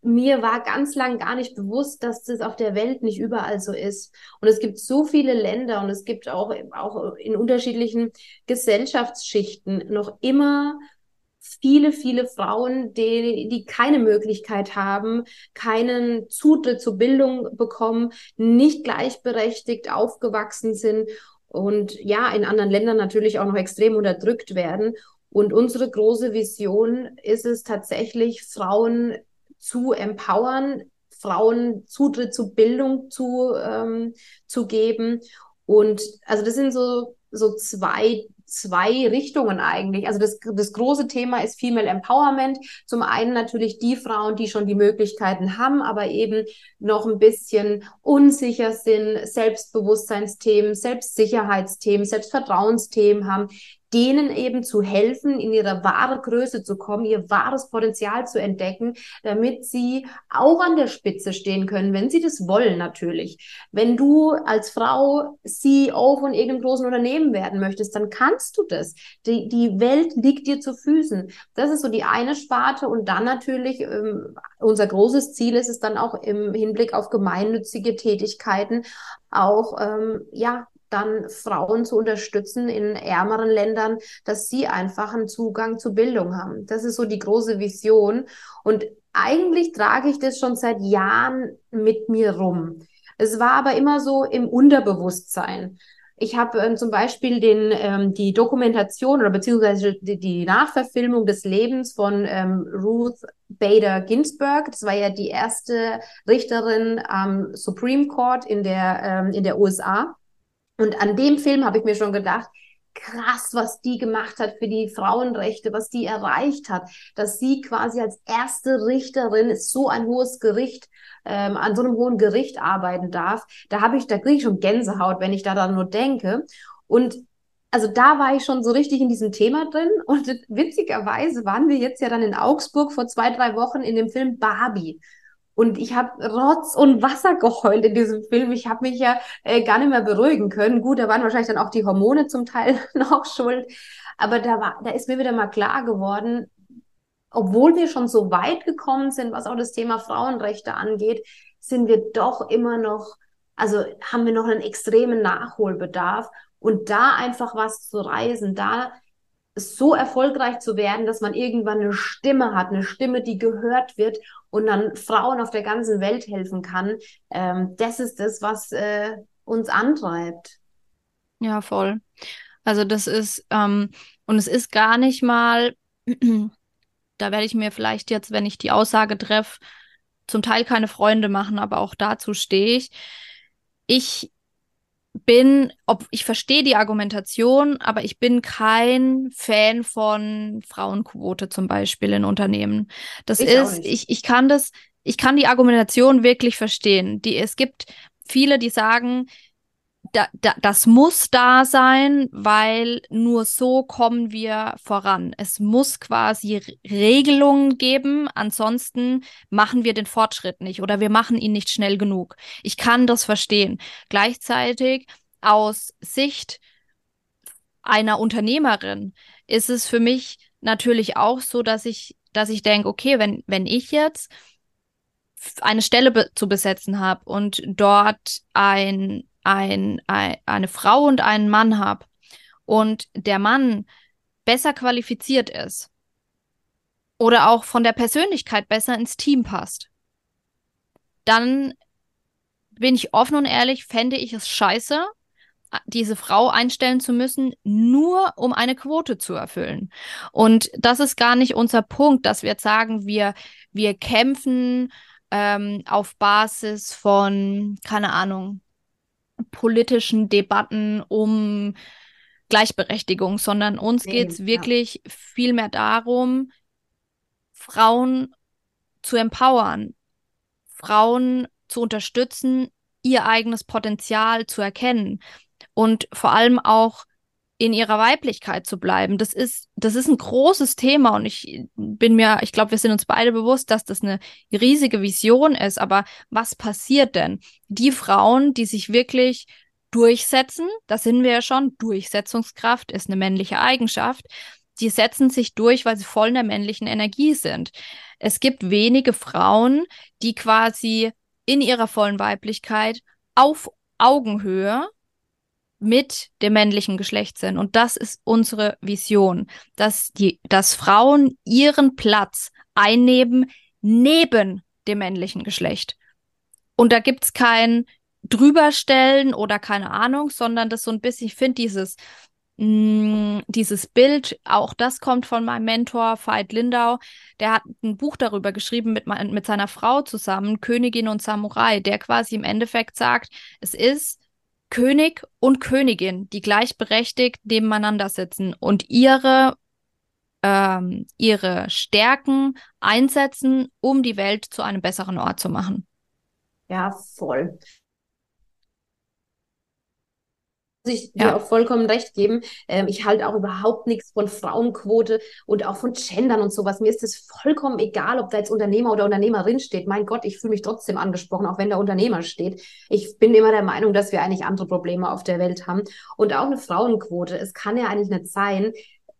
mir war ganz lang gar nicht bewusst, dass das auf der Welt nicht überall so ist. Und es gibt so viele Länder und es gibt auch, auch in unterschiedlichen Gesellschaftsschichten noch immer viele, viele Frauen, die, die keine Möglichkeit haben, keinen Zutritt zur Bildung bekommen, nicht gleichberechtigt aufgewachsen sind und ja, in anderen Ländern natürlich auch noch extrem unterdrückt werden. Und unsere große Vision ist es tatsächlich, Frauen zu empowern, Frauen Zutritt zu Bildung zu, ähm, zu geben. Und also das sind so, so zwei zwei Richtungen eigentlich. Also das, das große Thema ist Female Empowerment. Zum einen natürlich die Frauen, die schon die Möglichkeiten haben, aber eben noch ein bisschen unsicher sind, Selbstbewusstseinsthemen, Selbstsicherheitsthemen, Selbstvertrauensthemen haben, denen eben zu helfen, in ihre wahre Größe zu kommen, ihr wahres Potenzial zu entdecken, damit sie auch an der Spitze stehen können, wenn sie das wollen natürlich. Wenn du als Frau CEO von irgendeinem großen Unternehmen werden möchtest, dann kannst du das. Die, die Welt liegt dir zu Füßen. Das ist so die eine Sparte und dann natürlich ähm, unser großes Ziel ist es dann auch im Hinblick auf gemeinnützige Tätigkeiten auch ähm, ja dann Frauen zu unterstützen in ärmeren Ländern, dass sie einfach einen Zugang zu Bildung haben. Das ist so die große Vision. Und eigentlich trage ich das schon seit Jahren mit mir rum. Es war aber immer so im Unterbewusstsein. Ich habe äh, zum Beispiel den, ähm, die Dokumentation oder beziehungsweise die, die Nachverfilmung des Lebens von ähm, Ruth Bader Ginsburg. Das war ja die erste Richterin am Supreme Court in der, ähm, in der USA. Und an dem Film habe ich mir schon gedacht, krass, was die gemacht hat für die Frauenrechte, was die erreicht hat, dass sie quasi als erste Richterin so ein hohes Gericht, ähm, an so einem hohen Gericht arbeiten darf. Da habe ich, da kriege ich schon Gänsehaut, wenn ich da dann nur denke. Und also da war ich schon so richtig in diesem Thema drin. (laughs) Und witzigerweise waren wir jetzt ja dann in Augsburg vor zwei, drei Wochen in dem Film Barbie. Und ich habe Rotz und Wasser geheult in diesem Film. Ich habe mich ja äh, gar nicht mehr beruhigen können. Gut, da waren wahrscheinlich dann auch die Hormone zum Teil (laughs) noch schuld. Aber da, war, da ist mir wieder mal klar geworden, obwohl wir schon so weit gekommen sind, was auch das Thema Frauenrechte angeht, sind wir doch immer noch, also haben wir noch einen extremen Nachholbedarf. Und da einfach was zu reisen, da so erfolgreich zu werden, dass man irgendwann eine Stimme hat, eine Stimme, die gehört wird und dann Frauen auf der ganzen Welt helfen kann. Ähm, das ist das, was äh, uns antreibt. Ja, voll. Also das ist, ähm, und es ist gar nicht mal, (clears throat) da werde ich mir vielleicht jetzt, wenn ich die Aussage treffe, zum Teil keine Freunde machen, aber auch dazu stehe ich. Ich bin, ob ich verstehe die Argumentation, aber ich bin kein Fan von Frauenquote zum Beispiel in Unternehmen. Das ich ist, ich, ich kann das, ich kann die Argumentation wirklich verstehen. Die, es gibt viele, die sagen, da, da, das muss da sein, weil nur so kommen wir voran. Es muss quasi Regelungen geben, ansonsten machen wir den Fortschritt nicht oder wir machen ihn nicht schnell genug. Ich kann das verstehen. Gleichzeitig aus Sicht einer Unternehmerin ist es für mich natürlich auch so, dass ich, dass ich denke, okay, wenn, wenn ich jetzt eine Stelle be zu besetzen habe und dort ein ein, ein, eine Frau und einen Mann habe und der Mann besser qualifiziert ist oder auch von der Persönlichkeit besser ins Team passt, dann bin ich offen und ehrlich, fände ich es scheiße, diese Frau einstellen zu müssen, nur um eine Quote zu erfüllen. Und das ist gar nicht unser Punkt, dass wir jetzt sagen, wir, wir kämpfen ähm, auf Basis von, keine Ahnung, politischen Debatten um Gleichberechtigung, sondern uns geht es wirklich ja. viel mehr darum, Frauen zu empowern, Frauen zu unterstützen, ihr eigenes Potenzial zu erkennen und vor allem auch in ihrer Weiblichkeit zu bleiben. Das ist, das ist ein großes Thema und ich bin mir, ich glaube, wir sind uns beide bewusst, dass das eine riesige Vision ist. Aber was passiert denn? Die Frauen, die sich wirklich durchsetzen, das sind wir ja schon, Durchsetzungskraft ist eine männliche Eigenschaft, die setzen sich durch, weil sie voll in der männlichen Energie sind. Es gibt wenige Frauen, die quasi in ihrer vollen Weiblichkeit auf Augenhöhe mit dem männlichen Geschlecht sind. Und das ist unsere Vision, dass die, dass Frauen ihren Platz einnehmen neben dem männlichen Geschlecht. Und da gibt's kein drüberstellen oder keine Ahnung, sondern das so ein bisschen, ich finde dieses, mm, dieses Bild, auch das kommt von meinem Mentor Veit Lindau, der hat ein Buch darüber geschrieben mit, mit seiner Frau zusammen, Königin und Samurai, der quasi im Endeffekt sagt, es ist König und Königin, die gleichberechtigt nebeneinander sitzen und ihre, ähm, ihre Stärken einsetzen, um die Welt zu einem besseren Ort zu machen. Ja, voll. Ich ja. dir auch vollkommen recht geben. Ähm, ich halte auch überhaupt nichts von Frauenquote und auch von Gendern und sowas. Mir ist es vollkommen egal, ob da jetzt Unternehmer oder Unternehmerin steht. Mein Gott, ich fühle mich trotzdem angesprochen, auch wenn der Unternehmer steht. Ich bin immer der Meinung, dass wir eigentlich andere Probleme auf der Welt haben. Und auch eine Frauenquote. Es kann ja eigentlich nicht sein,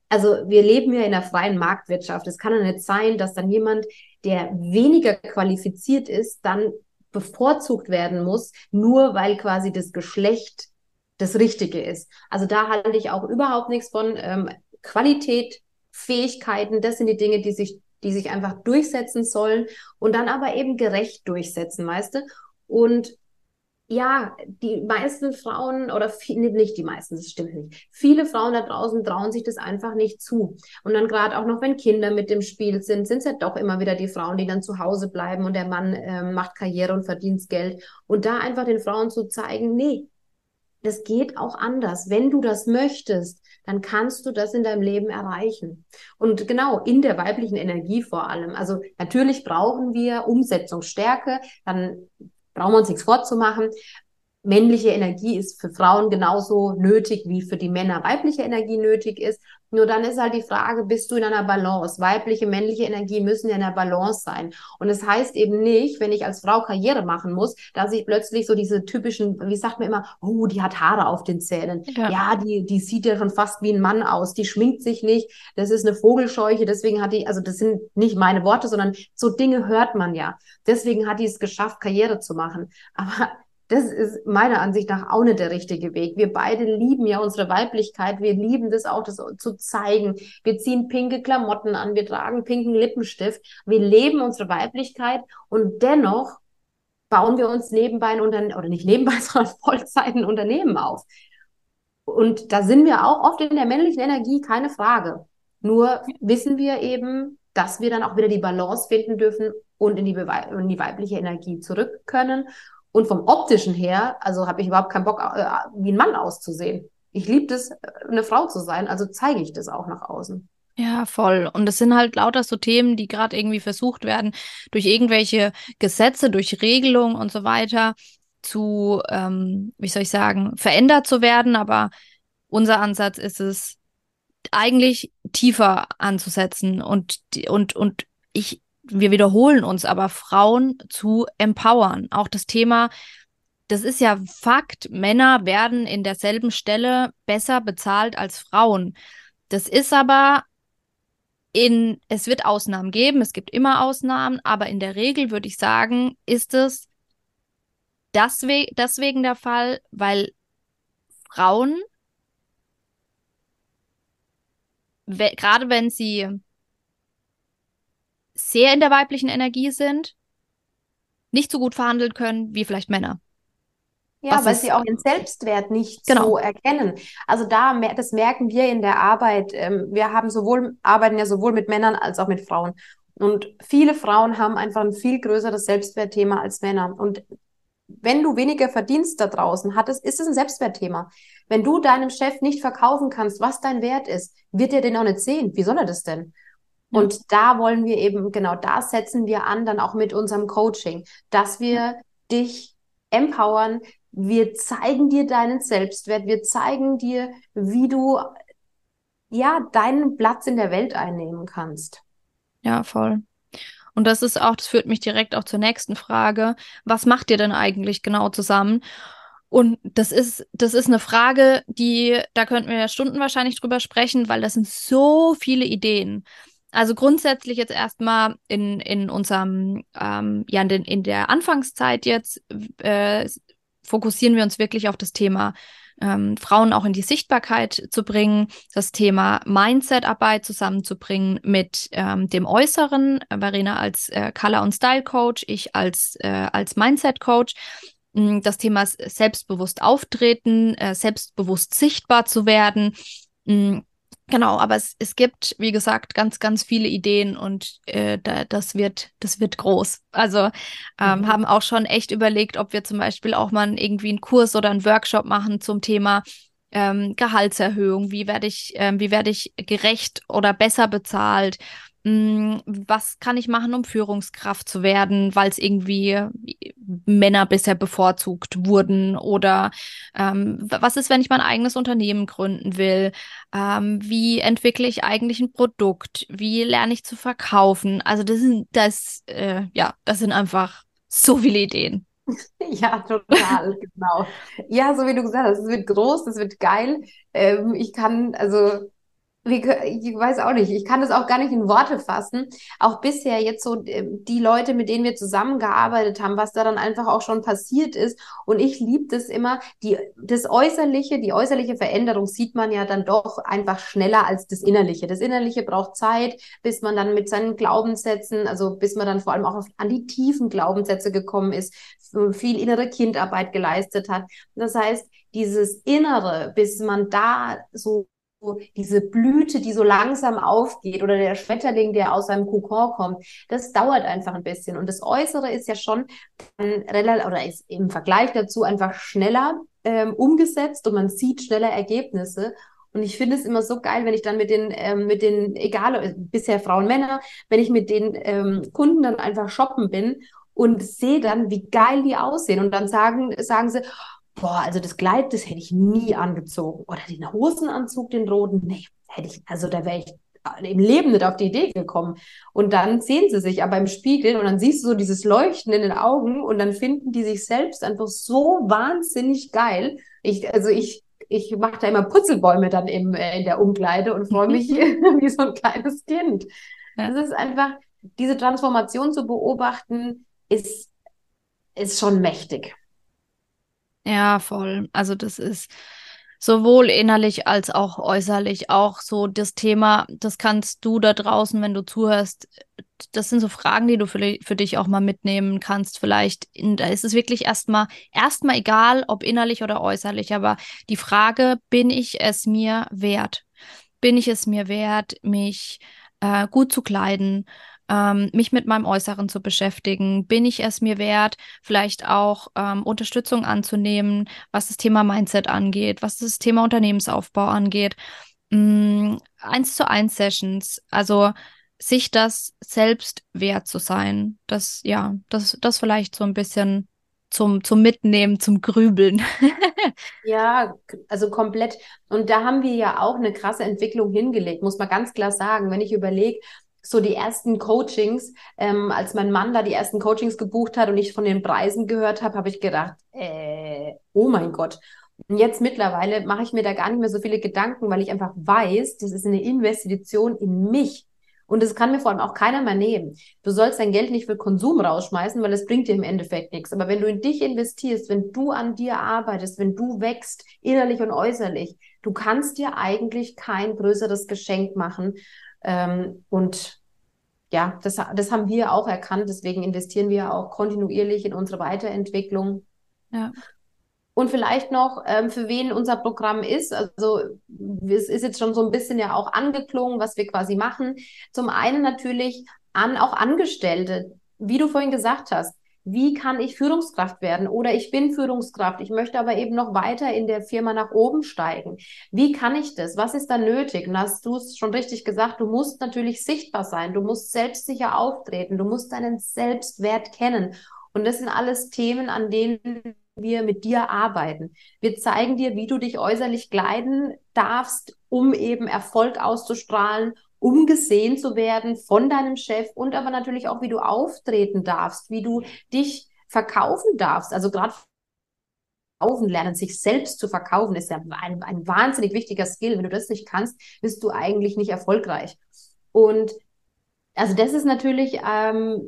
also wir leben ja in einer freien Marktwirtschaft. Es kann ja nicht sein, dass dann jemand, der weniger qualifiziert ist, dann bevorzugt werden muss, nur weil quasi das Geschlecht das Richtige ist. Also da halte ich auch überhaupt nichts von ähm, Qualität, Fähigkeiten, das sind die Dinge, die sich, die sich einfach durchsetzen sollen und dann aber eben gerecht durchsetzen, weißt du? Und ja, die meisten Frauen oder viel, nicht die meisten, das stimmt nicht. Viele Frauen da draußen trauen sich das einfach nicht zu. Und dann gerade auch noch, wenn Kinder mit dem Spiel sind, sind es ja doch immer wieder die Frauen, die dann zu Hause bleiben und der Mann äh, macht Karriere und verdient Geld. Und da einfach den Frauen zu zeigen, nee, das geht auch anders. Wenn du das möchtest, dann kannst du das in deinem Leben erreichen. Und genau, in der weiblichen Energie vor allem. Also natürlich brauchen wir Umsetzungsstärke, dann brauchen wir uns nichts vorzumachen männliche Energie ist für Frauen genauso nötig, wie für die Männer weibliche Energie nötig ist. Nur dann ist halt die Frage, bist du in einer Balance? Weibliche, männliche Energie müssen in einer Balance sein. Und es das heißt eben nicht, wenn ich als Frau Karriere machen muss, dass ich plötzlich so diese typischen, wie sagt man immer, oh, die hat Haare auf den Zähnen. Ja, ja die, die sieht ja schon fast wie ein Mann aus. Die schminkt sich nicht. Das ist eine Vogelscheuche. Deswegen hat die, also das sind nicht meine Worte, sondern so Dinge hört man ja. Deswegen hat die es geschafft, Karriere zu machen. Aber das ist meiner Ansicht nach auch nicht der richtige Weg. Wir beide lieben ja unsere Weiblichkeit. Wir lieben das auch, das zu zeigen. Wir ziehen pinke Klamotten an. Wir tragen pinken Lippenstift. Wir leben unsere Weiblichkeit und dennoch bauen wir uns nebenbei ein Unternehmen, oder nicht nebenbei, (laughs) sondern Vollzeit ein Unternehmen auf. Und da sind wir auch oft in der männlichen Energie, keine Frage. Nur wissen wir eben, dass wir dann auch wieder die Balance finden dürfen und in die, in die weibliche Energie zurück können und vom optischen her, also habe ich überhaupt keinen Bock, äh, wie ein Mann auszusehen. Ich liebe es, eine Frau zu sein, also zeige ich das auch nach außen. Ja, voll. Und es sind halt lauter so Themen, die gerade irgendwie versucht werden, durch irgendwelche Gesetze, durch Regelungen und so weiter zu, ähm, wie soll ich sagen, verändert zu werden. Aber unser Ansatz ist es, eigentlich tiefer anzusetzen und, und, und ich, wir wiederholen uns, aber Frauen zu empowern. Auch das Thema, das ist ja Fakt, Männer werden in derselben Stelle besser bezahlt als Frauen. Das ist aber in, es wird Ausnahmen geben, es gibt immer Ausnahmen, aber in der Regel würde ich sagen, ist es deswe deswegen der Fall, weil Frauen, gerade wenn sie sehr in der weiblichen Energie sind, nicht so gut verhandeln können wie vielleicht Männer. Ja, Was weil sie auch ihren Selbstwert nicht genau. so erkennen. Also da, das merken wir in der Arbeit. Ähm, wir haben sowohl, arbeiten ja sowohl mit Männern als auch mit Frauen. Und viele Frauen haben einfach ein viel größeres Selbstwertthema als Männer. Und wenn du weniger verdienst da draußen, hat es, ist es ein Selbstwertthema. Wenn du deinem Chef nicht verkaufen kannst, was dein Wert ist, wird er den auch nicht sehen. Wie soll er das denn? Und da wollen wir eben, genau da setzen wir an, dann auch mit unserem Coaching, dass wir dich empowern. Wir zeigen dir deinen Selbstwert. Wir zeigen dir, wie du, ja, deinen Platz in der Welt einnehmen kannst. Ja, voll. Und das ist auch, das führt mich direkt auch zur nächsten Frage. Was macht ihr denn eigentlich genau zusammen? Und das ist, das ist eine Frage, die, da könnten wir ja Stunden wahrscheinlich drüber sprechen, weil das sind so viele Ideen. Also grundsätzlich jetzt erstmal in, in unserem, ähm, ja, in, den, in der Anfangszeit jetzt äh, fokussieren wir uns wirklich auf das Thema ähm, Frauen auch in die Sichtbarkeit zu bringen, das Thema Mindset-Arbeit zusammenzubringen mit ähm, dem Äußeren, Verena als äh, Color- und Style-Coach, ich als, äh, als Mindset-Coach. Hm, das Thema selbstbewusst auftreten, äh, selbstbewusst sichtbar zu werden, hm, Genau, aber es, es gibt, wie gesagt, ganz, ganz viele Ideen und äh, da, das wird, das wird groß. Also ähm, mhm. haben auch schon echt überlegt, ob wir zum Beispiel auch mal irgendwie einen Kurs oder einen Workshop machen zum Thema ähm, Gehaltserhöhung. Wie werde ich, ähm, wie werde ich gerecht oder besser bezahlt? Hm, was kann ich machen, um Führungskraft zu werden, weil es irgendwie Männer bisher bevorzugt wurden? Oder ähm, was ist, wenn ich mein eigenes Unternehmen gründen will? Ähm, wie entwickle ich eigentlich ein Produkt? Wie lerne ich zu verkaufen? Also das sind, das, äh, ja, das sind einfach so viele Ideen. (laughs) Ja, total, genau. Ja, so wie du gesagt hast, es wird groß, es wird geil. Ähm, ich kann, also ich weiß auch nicht, ich kann das auch gar nicht in Worte fassen. Auch bisher jetzt so ähm, die Leute, mit denen wir zusammengearbeitet haben, was da dann einfach auch schon passiert ist. Und ich liebe das immer, die, das Äußerliche, die äußerliche Veränderung sieht man ja dann doch einfach schneller als das Innerliche. Das Innerliche braucht Zeit, bis man dann mit seinen Glaubenssätzen, also bis man dann vor allem auch an die tiefen Glaubenssätze gekommen ist, viel innere Kindarbeit geleistet hat. Das heißt, dieses Innere, bis man da so diese Blüte, die so langsam aufgeht oder der Schmetterling, der aus seinem Kokon kommt, das dauert einfach ein bisschen. Und das Äußere ist ja schon relativ oder ist im Vergleich dazu einfach schneller ähm, umgesetzt und man sieht schneller Ergebnisse. Und ich finde es immer so geil, wenn ich dann mit den, ähm, mit den, egal, äh, bisher Frauen, Männer, wenn ich mit den ähm, Kunden dann einfach shoppen bin und sehe dann, wie geil die aussehen. Und dann sagen, sagen sie, boah, also das Kleid, das hätte ich nie angezogen. Oder den Hosenanzug, den roten, nee, hätte ich, also da wäre ich im Leben nicht auf die Idee gekommen. Und dann sehen sie sich aber im Spiegel und dann siehst du so dieses Leuchten in den Augen und dann finden die sich selbst einfach so wahnsinnig geil. Ich, also ich, ich mache da immer Putzelbäume dann im, äh, in der Umkleide und freue mich (laughs) (laughs) wie so ein kleines Kind. Das ist einfach, diese Transformation zu beobachten, ist, ist schon mächtig. Ja, voll. Also das ist sowohl innerlich als auch äußerlich auch so das Thema, das kannst du da draußen, wenn du zuhörst, das sind so Fragen, die du für, für dich auch mal mitnehmen kannst. Vielleicht, in, da ist es wirklich erstmal, erstmal egal, ob innerlich oder äußerlich, aber die Frage, bin ich es mir wert? Bin ich es mir wert, mich äh, gut zu kleiden? Ähm, mich mit meinem Äußeren zu beschäftigen? Bin ich es mir wert, vielleicht auch ähm, Unterstützung anzunehmen, was das Thema Mindset angeht, was das Thema Unternehmensaufbau angeht? Mm, eins zu eins Sessions, also sich das selbst wert zu sein. Das, ja, das, das vielleicht so ein bisschen zum, zum Mitnehmen, zum Grübeln. (laughs) ja, also komplett. Und da haben wir ja auch eine krasse Entwicklung hingelegt, muss man ganz klar sagen. Wenn ich überlege, so die ersten Coachings, ähm, als mein Mann da die ersten Coachings gebucht hat und ich von den Preisen gehört habe, habe ich gedacht, äh, oh mein Gott. Und jetzt mittlerweile mache ich mir da gar nicht mehr so viele Gedanken, weil ich einfach weiß, das ist eine Investition in mich. Und das kann mir vor allem auch keiner mehr nehmen. Du sollst dein Geld nicht für Konsum rausschmeißen, weil es bringt dir im Endeffekt nichts. Aber wenn du in dich investierst, wenn du an dir arbeitest, wenn du wächst, innerlich und äußerlich, du kannst dir eigentlich kein größeres Geschenk machen, ähm, und ja, das, das haben wir auch erkannt. Deswegen investieren wir auch kontinuierlich in unsere Weiterentwicklung. Ja. Und vielleicht noch, ähm, für wen unser Programm ist. Also es ist jetzt schon so ein bisschen ja auch angeklungen, was wir quasi machen. Zum einen natürlich an auch Angestellte, wie du vorhin gesagt hast wie kann ich Führungskraft werden oder ich bin Führungskraft, ich möchte aber eben noch weiter in der Firma nach oben steigen. Wie kann ich das? Was ist da nötig? Und hast du es schon richtig gesagt, du musst natürlich sichtbar sein, du musst selbstsicher auftreten, du musst deinen Selbstwert kennen. Und das sind alles Themen, an denen wir mit dir arbeiten. Wir zeigen dir, wie du dich äußerlich kleiden darfst, um eben Erfolg auszustrahlen um gesehen zu werden von deinem Chef und aber natürlich auch, wie du auftreten darfst, wie du dich verkaufen darfst. Also gerade verkaufen lernen, sich selbst zu verkaufen, ist ja ein, ein wahnsinnig wichtiger Skill. Wenn du das nicht kannst, bist du eigentlich nicht erfolgreich. Und also das ist natürlich ähm,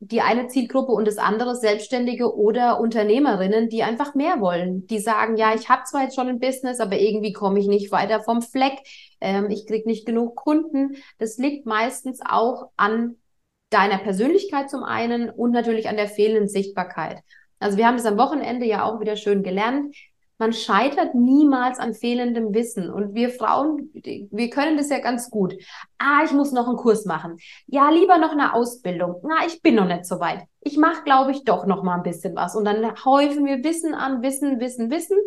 die eine Zielgruppe und das andere Selbstständige oder Unternehmerinnen, die einfach mehr wollen. Die sagen, ja, ich habe zwar jetzt schon ein Business, aber irgendwie komme ich nicht weiter vom Fleck. Ähm, ich kriege nicht genug Kunden. Das liegt meistens auch an deiner Persönlichkeit zum einen und natürlich an der fehlenden Sichtbarkeit. Also wir haben das am Wochenende ja auch wieder schön gelernt. man scheitert niemals an fehlendem Wissen. Und wir Frauen, wir können das ja ganz gut. Ah, ich muss noch einen Kurs machen. Ja, lieber noch eine Ausbildung. Na, ich bin noch nicht so weit. Ich mache, glaube ich, doch noch mal ein bisschen was. Und dann häufen wir Wissen an, Wissen, Wissen, Wissen.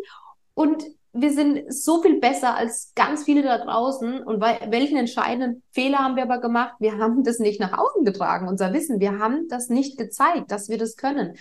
Und wir sind so viel besser als ganz viele da draußen. Und weil, welchen entscheidenden Fehler haben wir aber gemacht? Wir haben das nicht nach außen getragen, unser Wissen. Wir haben das nicht gezeigt, dass wir das können.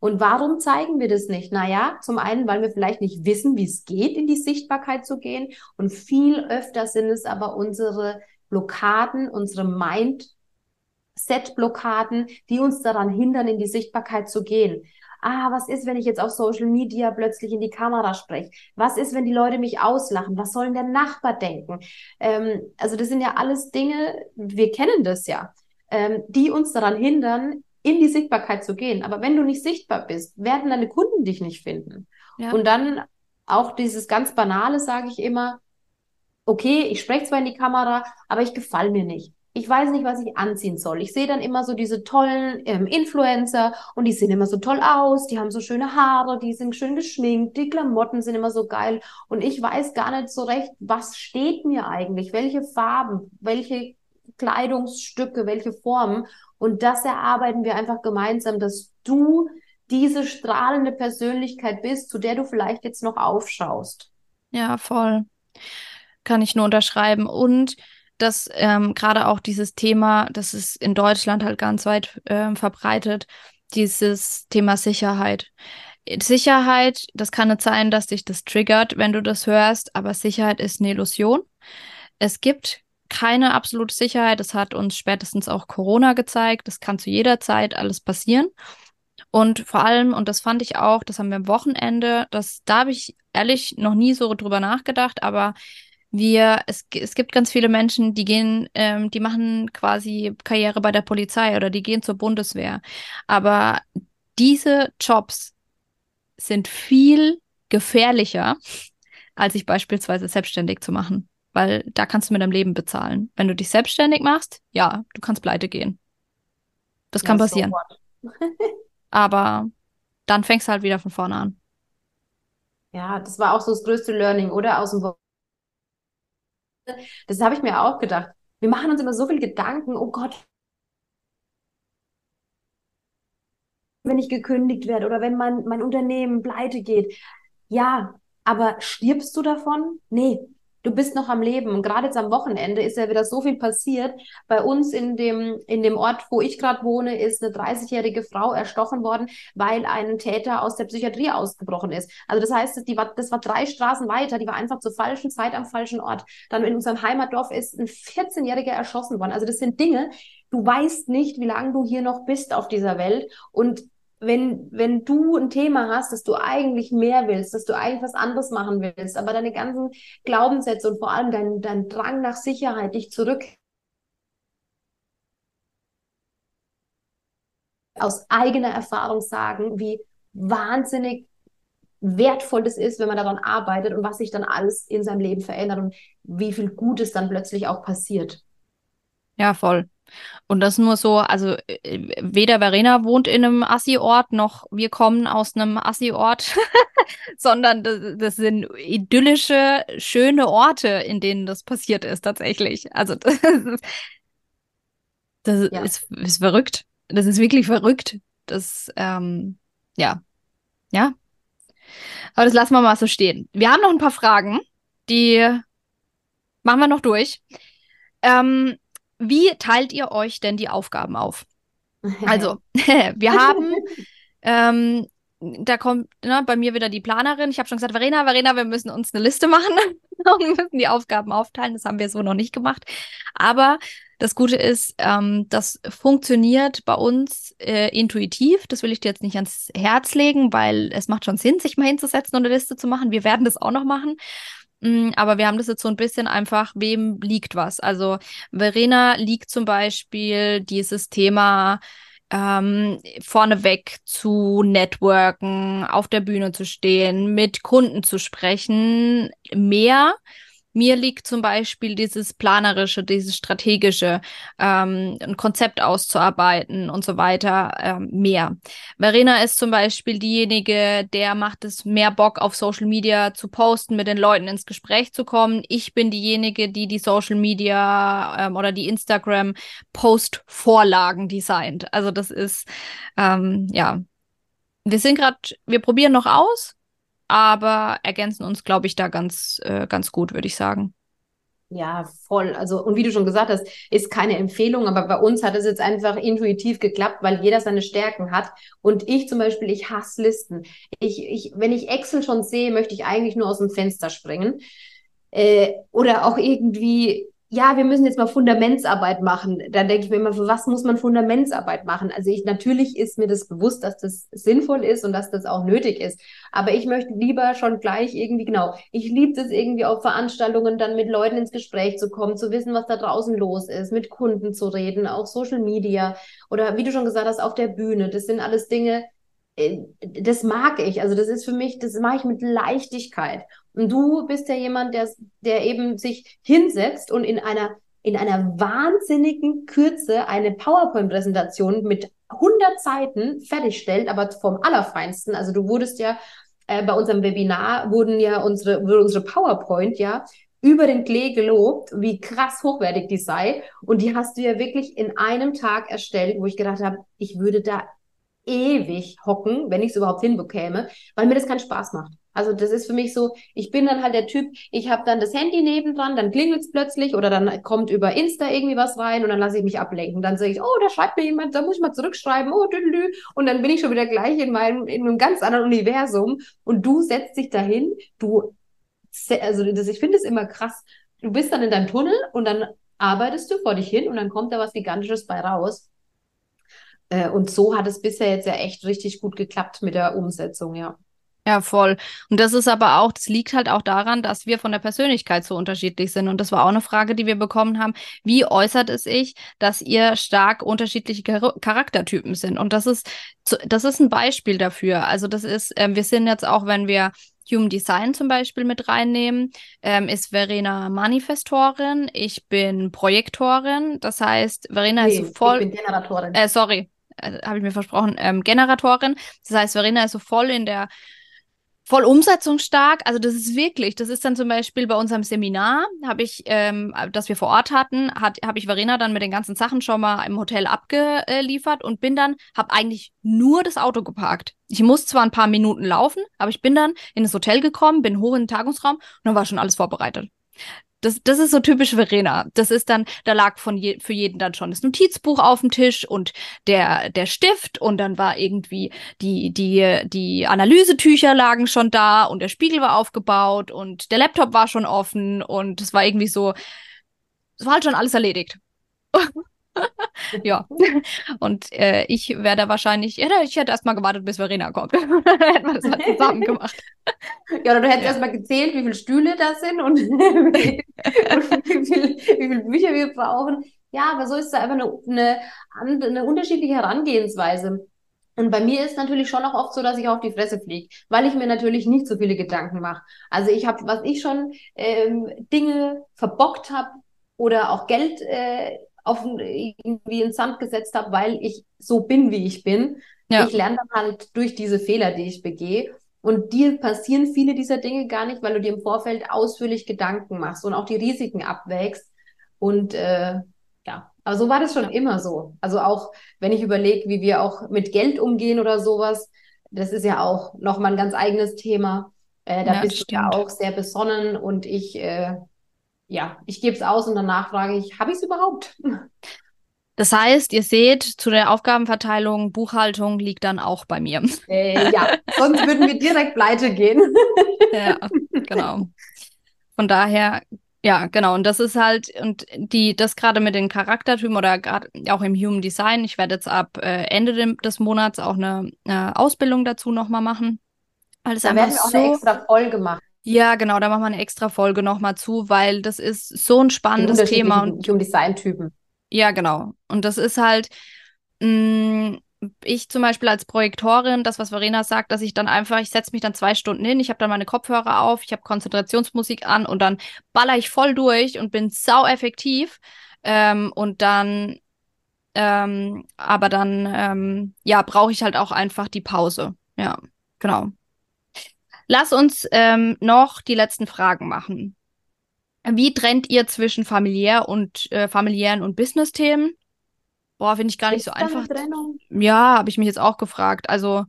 Und warum zeigen wir das nicht? Naja, zum einen, weil wir vielleicht nicht wissen, wie es geht, in die Sichtbarkeit zu gehen. Und viel öfter sind es aber unsere Blockaden, unsere Mindset-Blockaden, die uns daran hindern, in die Sichtbarkeit zu gehen. Ah, was ist, wenn ich jetzt auf Social Media plötzlich in die Kamera spreche? Was ist, wenn die Leute mich auslachen? Was soll der Nachbar denken? Ähm, also das sind ja alles Dinge, wir kennen das ja, ähm, die uns daran hindern, in die Sichtbarkeit zu gehen. Aber wenn du nicht sichtbar bist, werden deine Kunden dich nicht finden. Ja. Und dann auch dieses ganz Banale, sage ich immer, okay, ich spreche zwar in die Kamera, aber ich gefall mir nicht. Ich weiß nicht, was ich anziehen soll. Ich sehe dann immer so diese tollen ähm, Influencer und die sehen immer so toll aus, die haben so schöne Haare, die sind schön geschminkt, die Klamotten sind immer so geil und ich weiß gar nicht so recht, was steht mir eigentlich, welche Farben, welche Kleidungsstücke, welche Formen und das erarbeiten wir einfach gemeinsam, dass du diese strahlende Persönlichkeit bist, zu der du vielleicht jetzt noch aufschaust. Ja, voll. Kann ich nur unterschreiben. Und dass ähm, gerade auch dieses Thema, das ist in Deutschland halt ganz weit äh, verbreitet, dieses Thema Sicherheit. Sicherheit, das kann nicht sein, dass dich das triggert, wenn du das hörst, aber Sicherheit ist eine Illusion. Es gibt keine absolute Sicherheit. Das hat uns spätestens auch Corona gezeigt. Das kann zu jeder Zeit alles passieren. Und vor allem, und das fand ich auch, das haben wir am Wochenende, das, da habe ich ehrlich noch nie so drüber nachgedacht, aber wir, es, es gibt ganz viele Menschen, die gehen, ähm, die machen quasi Karriere bei der Polizei oder die gehen zur Bundeswehr. Aber diese Jobs sind viel gefährlicher, als sich beispielsweise selbstständig zu machen weil da kannst du mit deinem Leben bezahlen. Wenn du dich selbstständig machst, ja, du kannst pleite gehen. Das kann ja, passieren. So (laughs) Aber dann fängst du halt wieder von vorne an. Ja, das war auch so das größte Learning, oder? Aus dem Das habe ich mir auch gedacht. Wir machen uns immer so viel Gedanken, oh Gott, wenn ich gekündigt werde oder wenn mein, mein Unternehmen pleite geht. Ja, aber stirbst du davon? Nee, du bist noch am Leben. Und gerade jetzt am Wochenende ist ja wieder so viel passiert. Bei uns in dem, in dem Ort, wo ich gerade wohne, ist eine 30-jährige Frau erstochen worden, weil ein Täter aus der Psychiatrie ausgebrochen ist. Also das heißt, die war, das war drei Straßen weiter, die war einfach zur falschen Zeit am falschen Ort. Dann in unserem Heimatdorf ist ein 14-Jähriger erschossen worden. Also das sind Dinge, du weißt nicht, wie lange du hier noch bist auf dieser Welt. Und wenn, wenn du ein Thema hast, dass du eigentlich mehr willst, dass du eigentlich was anderes machen willst, aber deine ganzen Glaubenssätze und vor allem dein, dein Drang nach Sicherheit dich zurück aus eigener Erfahrung sagen, wie wahnsinnig wertvoll das ist, wenn man daran arbeitet und was sich dann alles in seinem Leben verändert und wie viel Gutes dann plötzlich auch passiert. Ja, voll. Und das nur so, also äh, weder Verena wohnt in einem Assi-Ort, noch wir kommen aus einem Assi-Ort, (laughs) sondern das, das, sind idyllische, schöne Orte, in denen das passiert ist tatsächlich. Also (laughs) das, ist, das ja. ist, ist, verrückt. Das ist wirklich verrückt. Das, ähm, ja. Ja. Aber das lassen wir mal so stehen. Wir haben noch ein paar Fragen, die machen wir noch durch. Ähm, wie teilt ihr euch denn die Aufgaben auf? (laughs) Also, (laughs) wir haben, ähm, da kommt ne, bei mir wieder die Planerin. Ich habe schon gesagt, Verena, Verena, wir müssen uns eine Liste machen (laughs) und müssen die Aufgaben aufteilen. Das haben wir so noch nicht gemacht. Aber das Gute ist, ähm, das funktioniert bei uns äh, intuitiv. Das will ich dir jetzt nicht ans Herz legen, weil es macht schon Sinn, sich mal hinzusetzen und eine Liste zu machen. Wir werden das auch noch machen. Mm, aber wir haben das jetzt so ein bisschen einfach, wem liegt was. Also Verena liegt zum Beispiel dieses Thema ähm, vorneweg zu networken, auf der Bühne zu stehen, mit Kunden zu sprechen, mehr Mir liegt zum Beispiel dieses Planerische, dieses Strategische, ähm, ein Konzept auszuarbeiten und so weiter ähm, mehr. Verena ist zum Beispiel diejenige, der macht es mehr Bock auf Social Media zu posten, mit den Leuten ins Gespräch zu kommen. Ich bin diejenige, die die Social Media ähm, oder die Instagram Post-Vorlagen designt. Also das ist, ähm, ja, wir sind gerade, wir probieren noch aus, aber ergänzen uns, glaube ich, da ganz, äh, ganz gut, würde ich sagen. Ja, voll. Also, und wie du schon gesagt hast, ist keine Empfehlung, aber bei uns hat es jetzt einfach intuitiv geklappt, weil jeder seine Stärken hat. Und ich zum Beispiel, ich hasse Listen. Ich, ich, wenn ich Excel schon sehe, möchte ich eigentlich nur aus dem Fenster springen. Äh, oder auch irgendwie ja, wir müssen jetzt mal Fundamentsarbeit machen. Dann denke ich mir immer, für was muss man Fundamentsarbeit machen? Also ich, natürlich ist mir das bewusst, dass das sinnvoll ist und dass das auch nötig ist. Aber ich möchte lieber schon gleich irgendwie, genau, ich liebe es irgendwie auf Veranstaltungen dann mit Leuten ins Gespräch zu kommen, zu wissen, was da draußen los ist, mit Kunden zu reden, auch Social Media oder wie du schon gesagt hast, auf der Bühne. Das sind alles Dinge, äh, das mag ich. Also das ist für mich, das mache ich mit Leichtigkeit. Und du bist ja jemand, der, der eben sich hinsetzt und in einer, in einer wahnsinnigen Kürze eine PowerPoint-Präsentation mit 100 Seiten fertigstellt, aber vom Allerfeinsten. Also du wurdest ja äh, bei unserem Webinar wurden ja unsere, wurde unsere PowerPoint ja über den Klee gelobt, wie krass hochwertig die sei. Und die hast du ja wirklich in einem Tag erstellt, wo ich gedacht habe, ich würde da ewig hocken, wenn ich es überhaupt hinbekäme, weil mir das keinen Spaß macht. Also das ist für mich so, ich bin dann halt der Typ, ich habe dann das Handy nebendran, dann klingelt es plötzlich oder dann kommt über Insta irgendwie was rein und dann lasse ich mich ablenken. Dann sage ich, oh, da schreibt mir jemand, da muss ich mal zurückschreiben, oh, düdelü. Und dann bin ich schon wieder gleich in meinem, in einem ganz anderen Universum und du setzt dich dahin, du, also das, ich finde es immer krass, du bist dann in deinem Tunnel und dann arbeitest du vor dich hin und dann kommt da was Gigantisches bei raus. Äh, und so hat es bisher jetzt ja echt richtig gut geklappt mit der Umsetzung, ja. Ja, voll. Und das ist aber auch, das liegt halt auch daran, dass wir von der Persönlichkeit so unterschiedlich sind. Und das war auch eine Frage, die wir bekommen haben. Wie äußert es sich, dass ihr stark unterschiedliche Char Charaktertypen sind? Und das ist, das ist ein Beispiel dafür. Also das ist, äh, wir sind jetzt auch, wenn wir Human Design zum Beispiel mit reinnehmen, ähm, ist Verena Manifestorin, ich bin Projektorin. Das heißt, Verena nee, ist voll. Ich bin Generatorin. Äh, sorry, äh, habe ich mir versprochen, ähm, Generatorin. Das heißt, Verena ist so voll in der voll umsetzungsstark. Also das ist wirklich, das ist dann zum Beispiel bei unserem Seminar, habe ich, ähm, das wir vor Ort hatten, hat, habe ich Verena dann mit den ganzen Sachen schon mal im Hotel abgeliefert und bin dann, habe eigentlich nur das Auto geparkt. Ich muss zwar ein paar Minuten laufen, aber ich bin dann in das Hotel gekommen, bin hoch in den Tagungsraum und dann war schon alles vorbereitet. Das, das ist so typisch Verena. Das ist dann, da lag von je, für jeden dann schon das Notizbuch auf dem Tisch und der, der Stift und dann war irgendwie die, die, die Analysetücher lagen schon da und der Spiegel war aufgebaut und der Laptop war schon offen und es war irgendwie so, es war halt schon alles erledigt. (laughs) (laughs) ja. Und äh, ich wäre da wahrscheinlich, ja, ich hätte erst mal gewartet, bis Verena kommt. (laughs) Hätten wir das halt zusammen gemacht. Ja, oder du hättest ja. erst mal gezählt, wie viele Stühle da sind und, (laughs) wie, viel, wie viele Bücher wir brauchen. Ja, aber so ist es einfach eine, eine, eine unterschiedliche Herangehensweise. Und bei mir ist natürlich schon auch oft so, dass ich auf die Fresse fliege, weil ich mir natürlich nicht so viele Gedanken mache. Also ich habe, was ich schon ähm, Dinge verbockt habe oder auch Geld äh, auf irgendwie ins Sand gesetzt habe, weil ich so bin, wie ich bin. Ja. Ich lerne dann halt durch diese Fehler, die ich begehe. Und dir passieren viele dieser Dinge gar nicht, weil du dir im Vorfeld ausführlich Gedanken machst und auch die Risiken abwägst. Und äh, ja, aber so war das schon immer so. Also auch wenn ich überlege, wie wir auch mit Geld umgehen oder sowas, das ist ja auch nochmal ein ganz eigenes Thema. Äh, da ja, bist du ja auch sehr besonnen und ich äh, ja, ich gebe es aus und danach frage ich, habe ich es überhaupt? Das heißt, ihr seht, zu der Aufgabenverteilung, Buchhaltung liegt dann auch bei mir. Äh, ja, sonst würden wir direkt pleite gehen. (laughs) ja, genau. Von daher, ja, genau. Und das ist halt, und die, das gerade mit den Charaktertypen oder gerade auch im Human Design, ich werde jetzt ab äh, Ende de des Monats auch eine, eine Ausbildung dazu nochmal machen. Weil es da werden wir auch so, eine extra Folge machen. Ja, genau, da machen wir eine extra Folge nochmal zu, weil das ist so ein spannendes Thema. Und um Designtypen. Ja, genau. Und das ist halt, mh, mm, ich zum Beispiel als Projektorin, das, was Verena sagt, dass ich dann einfach, ich setze mich dann zwei Stunden hin, ich habe dann meine Kopfhörer auf, ich habe Konzentrationsmusik an und dann baller ich voll durch und bin sau effektiv. Ähm, und dann, ähm, aber dann, ähm, ja, brauche ich halt auch einfach die Pause. Ja, genau. Lass uns ähm, noch die letzten Fragen machen. Wie trennt ihr zwischen familiär und äh, familiären und Business-Themen? Boah, finde ich gar nicht Ist so einfach. Ja, habe ich mich jetzt auch gefragt. Also,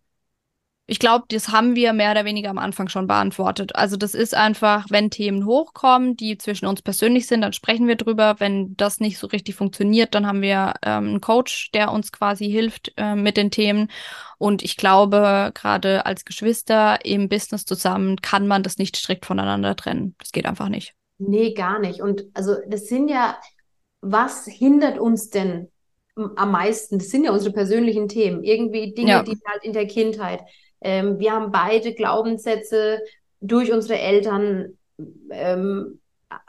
ich glaube, das haben wir mehr oder weniger am Anfang schon beantwortet. Also, das ist einfach, wenn Themen hochkommen, die zwischen uns persönlich sind, dann sprechen wir drüber. Wenn das nicht so richtig funktioniert, dann haben wir ähm, einen Coach, der uns quasi hilft äh, mit den Themen. Und ich glaube, gerade als Geschwister im Business zusammen kann man das nicht strikt voneinander trennen. Das geht einfach nicht. Nee, gar nicht. Und also, das sind ja, was hindert uns denn am meisten. Das sind ja unsere persönlichen Themen. Irgendwie Dinge, ja. die halt in der Kindheit. Ähm, wir haben beide Glaubenssätze durch unsere Eltern ähm,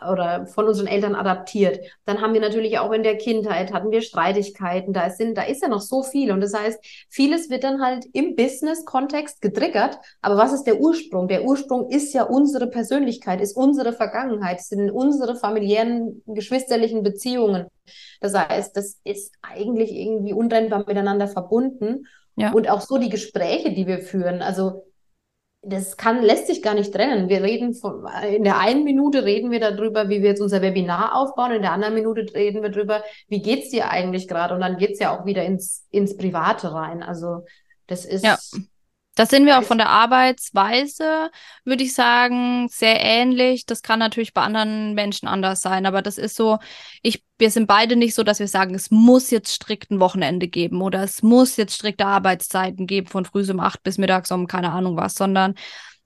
oder von unseren Eltern adaptiert. Dann haben wir natürlich auch in der Kindheit hatten wir Streitigkeiten. Da ist, da ist ja noch so viel. Und das heißt, vieles wird dann halt im Business-Kontext getriggert. Aber was ist der Ursprung? Der Ursprung ist ja unsere Persönlichkeit, ist unsere Vergangenheit, sind unsere familiären, geschwisterlichen Beziehungen. Das heißt, das ist eigentlich irgendwie untrennbar miteinander verbunden. Ja. Und auch so die Gespräche, die wir führen. Also das kann, lässt sich gar nicht trennen. Wir reden von, in der einen Minute reden wir darüber, wie wir jetzt unser Webinar aufbauen, in der anderen Minute reden wir darüber, wie geht's dir eigentlich gerade? Und dann geht's ja auch wieder ins, ins Private rein. Also das ist, ja. Das sind wir auch von der Arbeitsweise, würde ich sagen, sehr ähnlich. Das kann natürlich bei anderen Menschen anders sein, aber das ist so, ich, wir sind beide nicht so, dass wir sagen, es muss jetzt strikt ein Wochenende geben oder es muss jetzt strikte Arbeitszeiten geben von früh um acht bis mittags um keine Ahnung was, sondern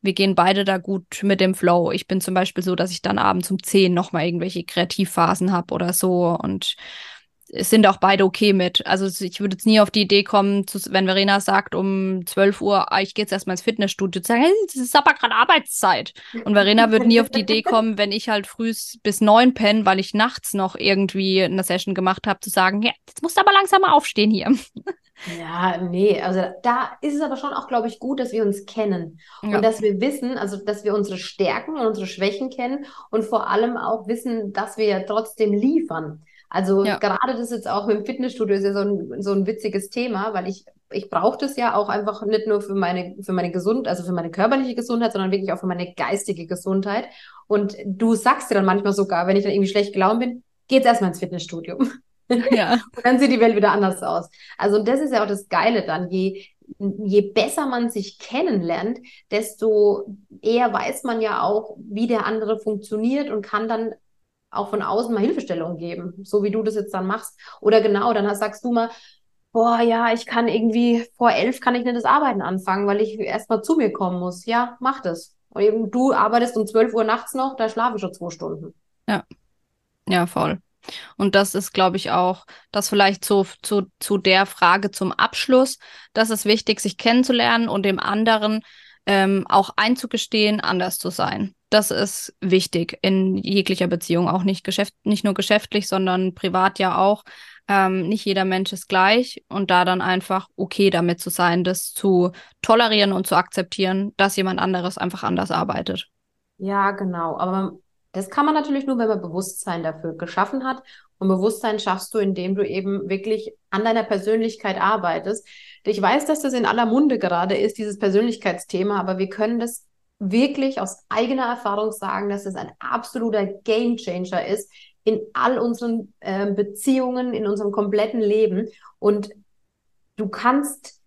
wir gehen beide da gut mit dem Flow. Ich bin zum Beispiel so, dass ich dann abends um zehn nochmal irgendwelche Kreativphasen habe oder so und sind auch beide okay mit. Also ich würde jetzt nie auf die Idee kommen, zu, wenn Verena sagt um 12 Uhr, ah, ich gehe jetzt erstmal ins Fitnessstudio, zu sagen, hey, das ist aber gerade Arbeitszeit. Und Verena würde nie auf die Idee kommen, wenn ich halt früh bis neun penne, weil ich nachts noch irgendwie eine Session gemacht habe, zu sagen, ja, jetzt musst du aber langsam mal aufstehen hier. Ja, nee, also da ist es aber schon auch, glaube ich, gut, dass wir uns kennen ja. und dass wir wissen, also dass wir unsere Stärken und unsere Schwächen kennen und vor allem auch wissen, dass wir ja trotzdem liefern. Also ja. gerade das jetzt auch im Fitnessstudio ist ja so ein, so ein witziges Thema, weil ich, ich brauche das ja auch einfach nicht nur für meine, für meine Gesundheit, also für meine körperliche Gesundheit, sondern wirklich auch für meine geistige Gesundheit. Und du sagst dir dann manchmal sogar, wenn ich dann irgendwie schlecht gelaunt bin, geht's erstmal ins Fitnessstudio. (laughs) Ja. Und dann sieht die Welt wieder anders aus. Also das ist ja auch das Geile dann, je, je besser man sich kennenlernt, desto eher weiß man ja auch, wie der andere funktioniert und kann dann auch von außen mal Hilfestellung geben, so wie du das jetzt dann machst. Oder genau, dann sagst du mal, boah, ja, ich kann irgendwie, vor elf kann ich nicht das Arbeiten anfangen, weil ich erstmal zu mir kommen muss. Ja, mach das. Und eben du arbeitest um 12 Uhr nachts noch, da schlafe ich schon zwei Stunden. Ja. Ja, voll. Und das ist, glaube ich, auch das vielleicht zu, zu, zu der Frage zum Abschluss. Das ist wichtig, sich kennenzulernen und dem anderen ähm, auch einzugestehen, anders zu sein. Das ist wichtig in jeglicher Beziehung, auch nicht, geschäft nicht nur geschäftlich, sondern privat ja auch. Ähm, nicht jeder Mensch ist gleich und da dann einfach okay damit zu sein, das zu tolerieren und zu akzeptieren, dass jemand anderes einfach anders arbeitet. Ja, genau. Aber das kann man natürlich nur, wenn man Bewusstsein dafür geschaffen hat. Und Bewusstsein schaffst du, indem du eben wirklich an deiner Persönlichkeit arbeitest. Ich weiß, dass das in aller Munde gerade ist, dieses Persönlichkeitsthema, aber wir können das wirklich aus eigener Erfahrung sagen, dass es ein absoluter Gamechanger ist in all unseren äh, Beziehungen, in unserem kompletten Leben. Und du kannst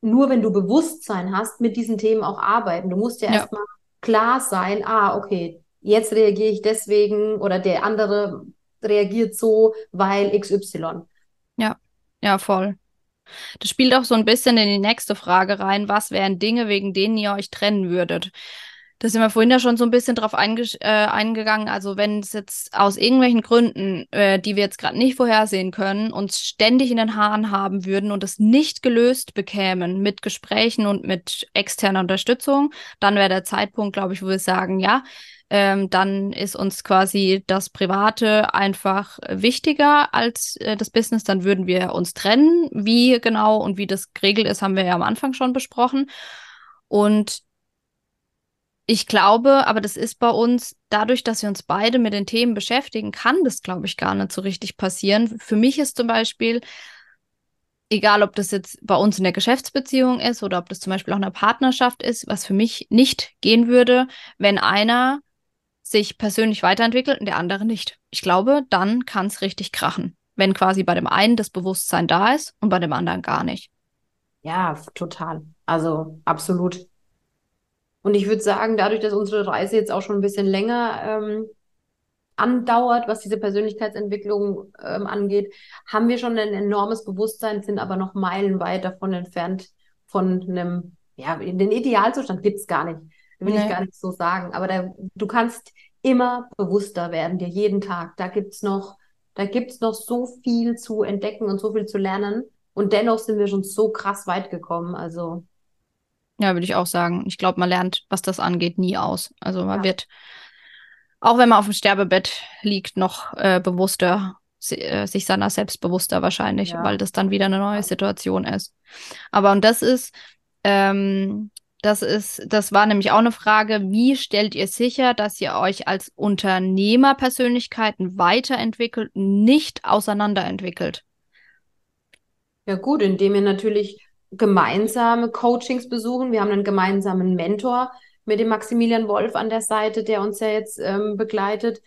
nur, wenn du Bewusstsein hast, mit diesen Themen auch arbeiten. Du musst ja, ja. erstmal klar sein, ah, okay, jetzt reagiere ich deswegen oder der andere reagiert so, weil XY. Ja, ja, voll. Das spielt auch so ein bisschen in die nächste Frage rein. Was wären Dinge, wegen denen ihr euch trennen würdet? Da sind wir vorhin ja schon so ein bisschen drauf einge äh, eingegangen. Also wenn es jetzt aus irgendwelchen Gründen, äh, die wir jetzt gerade nicht vorhersehen können, uns ständig in den Haaren haben würden und es nicht gelöst bekämen mit Gesprächen und mit externer Unterstützung, dann wäre der Zeitpunkt, glaube ich, wo wir sagen, ja, ähm, dann ist uns quasi das Private einfach wichtiger als äh, das Business, dann würden wir uns trennen. Wie genau und wie das geregelt ist, haben wir ja am Anfang schon besprochen. Und ich glaube, aber das ist bei uns, dadurch, dass wir uns beide mit den Themen beschäftigen, kann das, glaube ich, gar nicht so richtig passieren. Für mich ist zum Beispiel, egal ob das jetzt bei uns in der Geschäftsbeziehung ist oder ob das zum Beispiel auch eine Partnerschaft ist, was für mich nicht gehen würde, wenn einer sich persönlich weiterentwickelt und der andere nicht. Ich glaube, dann kann es richtig krachen, wenn quasi bei dem einen das Bewusstsein da ist und bei dem anderen gar nicht. Ja, total. Also absolut. Und ich würde sagen, dadurch, dass unsere Reise jetzt auch schon ein bisschen länger ähm, andauert, was diese Persönlichkeitsentwicklung ähm, angeht, haben wir schon ein enormes Bewusstsein, sind aber noch meilenweit davon entfernt von einem, ja, den Idealzustand gibt es gar nicht. Will nee. ich gar nicht so sagen. Aber da, du kannst immer bewusster werden, dir jeden Tag. Da gibt's noch, da gibt's noch so viel zu entdecken und so viel zu lernen. Und dennoch sind wir schon so krass weit gekommen. Also. Ja, würde ich auch sagen. Ich glaube, man lernt, was das angeht, nie aus. Also man ja. wird, auch wenn man auf dem Sterbebett liegt, noch äh, bewusster, äh, sich seiner selbst bewusster wahrscheinlich, ja. weil das dann wieder eine neue Situation ist. Aber und das ist, ähm, das ist, das war nämlich auch eine Frage, wie stellt ihr sicher, dass ihr euch als Unternehmerpersönlichkeiten weiterentwickelt, nicht auseinanderentwickelt? Ja gut, indem ihr natürlich gemeinsame Coachings besuchen. Wir haben einen gemeinsamen Mentor mit dem Maximilian Wolf an der Seite, der uns ja jetzt ähm, begleitet.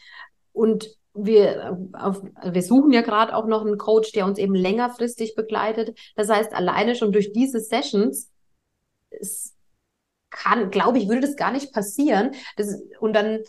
Und wir, auf, wir suchen ja gerade auch noch einen Coach, der uns eben längerfristig begleitet. Das heißt, alleine schon durch diese Sessions ist, kann, glaube ich, würde das gar nicht passieren. Das, und dann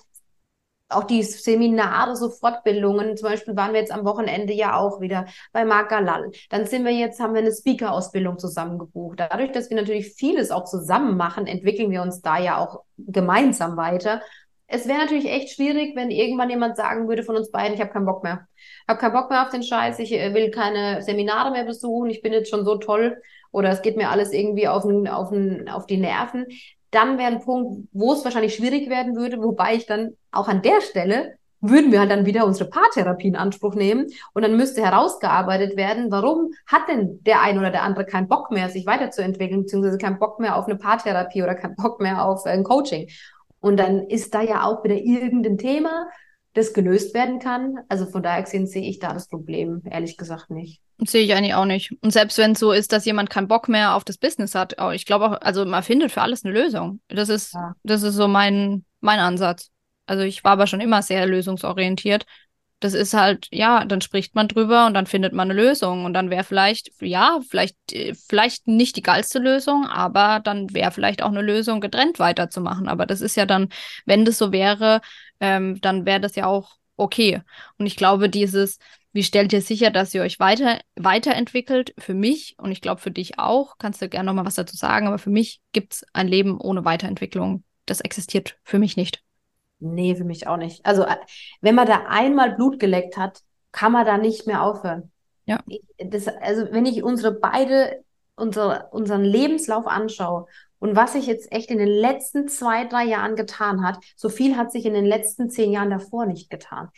auch die Seminare, so Fortbildungen. Zum Beispiel waren wir jetzt am Wochenende ja auch wieder bei Marc Galal. Dann sind wir jetzt, haben wir eine Speaker-Ausbildung zusammengebucht. Dadurch, dass wir natürlich vieles auch zusammen machen, entwickeln wir uns da ja auch gemeinsam weiter. Es wäre natürlich echt schwierig, wenn irgendwann jemand sagen würde von uns beiden, ich habe keinen Bock mehr. Ich habe keinen Bock mehr auf den Scheiß, ich äh, will keine Seminare mehr besuchen, ich bin jetzt schon so toll oder es geht mir alles irgendwie auf, auf, auf die Nerven dann wäre ein Punkt, wo es wahrscheinlich schwierig werden würde, wobei ich dann auch an der Stelle würden wir halt dann wieder unsere Paartherapie in Anspruch nehmen und dann müsste herausgearbeitet werden, warum hat denn der ein oder der andere keinen Bock mehr, sich weiterzuentwickeln, beziehungsweise keinen Bock mehr auf eine Paartherapie oder keinen Bock mehr auf ein Coaching. Und dann ist da ja auch wieder irgendein Thema, das gelöst werden kann. Also von daher gesehen sehe ich da das Problem, ehrlich gesagt nicht. Sehe ich eigentlich auch nicht. Und selbst wenn es so ist, dass jemand keinen Bock mehr auf das Business hat, ich glaube auch, also man findet für alles eine Lösung. Das ist, ja. das ist so mein, mein Ansatz. Also ich war aber schon immer sehr lösungsorientiert. Das ist halt, ja, dann spricht man drüber und dann findet man eine Lösung. Und dann wäre vielleicht, ja, vielleicht, vielleicht nicht die geilste Lösung, aber dann wäre vielleicht auch eine Lösung, getrennt weiterzumachen. Aber das ist ja dann, wenn das so wäre, ähm, dann wäre das ja auch okay. Und ich glaube, dieses, wie stellt ihr sicher, dass ihr euch weiter, weiterentwickelt? Für mich und ich glaube für dich auch, kannst du gerne nochmal was dazu sagen, aber für mich gibt es ein Leben ohne Weiterentwicklung. Das existiert für mich nicht. Nee, für mich auch nicht. Also, äh, wenn man da einmal Blut geleckt hat, kann man da nicht mehr aufhören. Ja. Ich, das, also, wenn ich unsere beide, unsere, unseren Lebenslauf anschaue und was sich jetzt echt in den letzten zwei, drei Jahren getan hat, so viel hat sich in den letzten zehn Jahren davor nicht getan.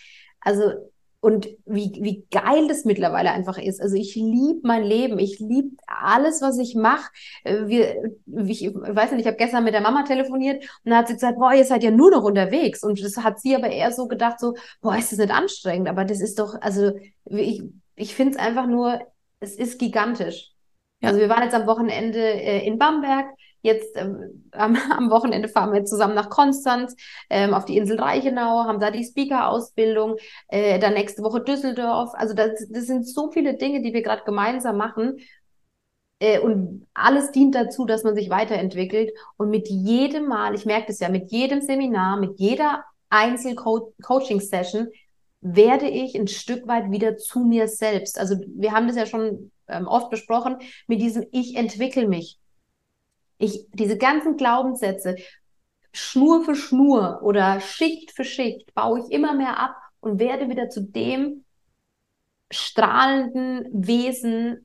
Also, und wie, wie geil das mittlerweile einfach ist. Also ich liebe mein Leben, ich liebe alles, was ich mache. Äh, wir, ich weiß nicht, ich habe gestern mit der Mama telefoniert und da hat sie gesagt, boah, ihr seid ja nur noch unterwegs. Und das hat sie aber eher so gedacht, so, boah, ist das nicht anstrengend? Aber das ist doch, also ich, ich finde es einfach nur, es ist gigantisch. Ja. Also wir waren jetzt am Wochenende äh, in Bamberg. Jetzt ähm, (laughs) am, Wochenende fahren wir zusammen nach Konstanz ähm, auf die Insel Reichenau, haben da die Speaker-Ausbildung, äh, dann nächste Woche Düsseldorf. Also das, das sind so viele Dinge, die wir gerade gemeinsam machen. Äh, und alles dient dazu, dass man sich weiterentwickelt. Und mit jedem Mal, ich merke das ja, mit jedem Seminar, mit jeder Einzel-Coaching-Session werde ich ein Stück weit wieder zu mir selbst. Also wir haben das ja schon ähm, oft besprochen, mit diesem Ich entwickle mich. Ich, diese ganzen Glaubenssätze, Schnur für Schnur oder Schicht für Schicht, baue ich immer mehr ab und werde wieder zu dem strahlenden Wesen,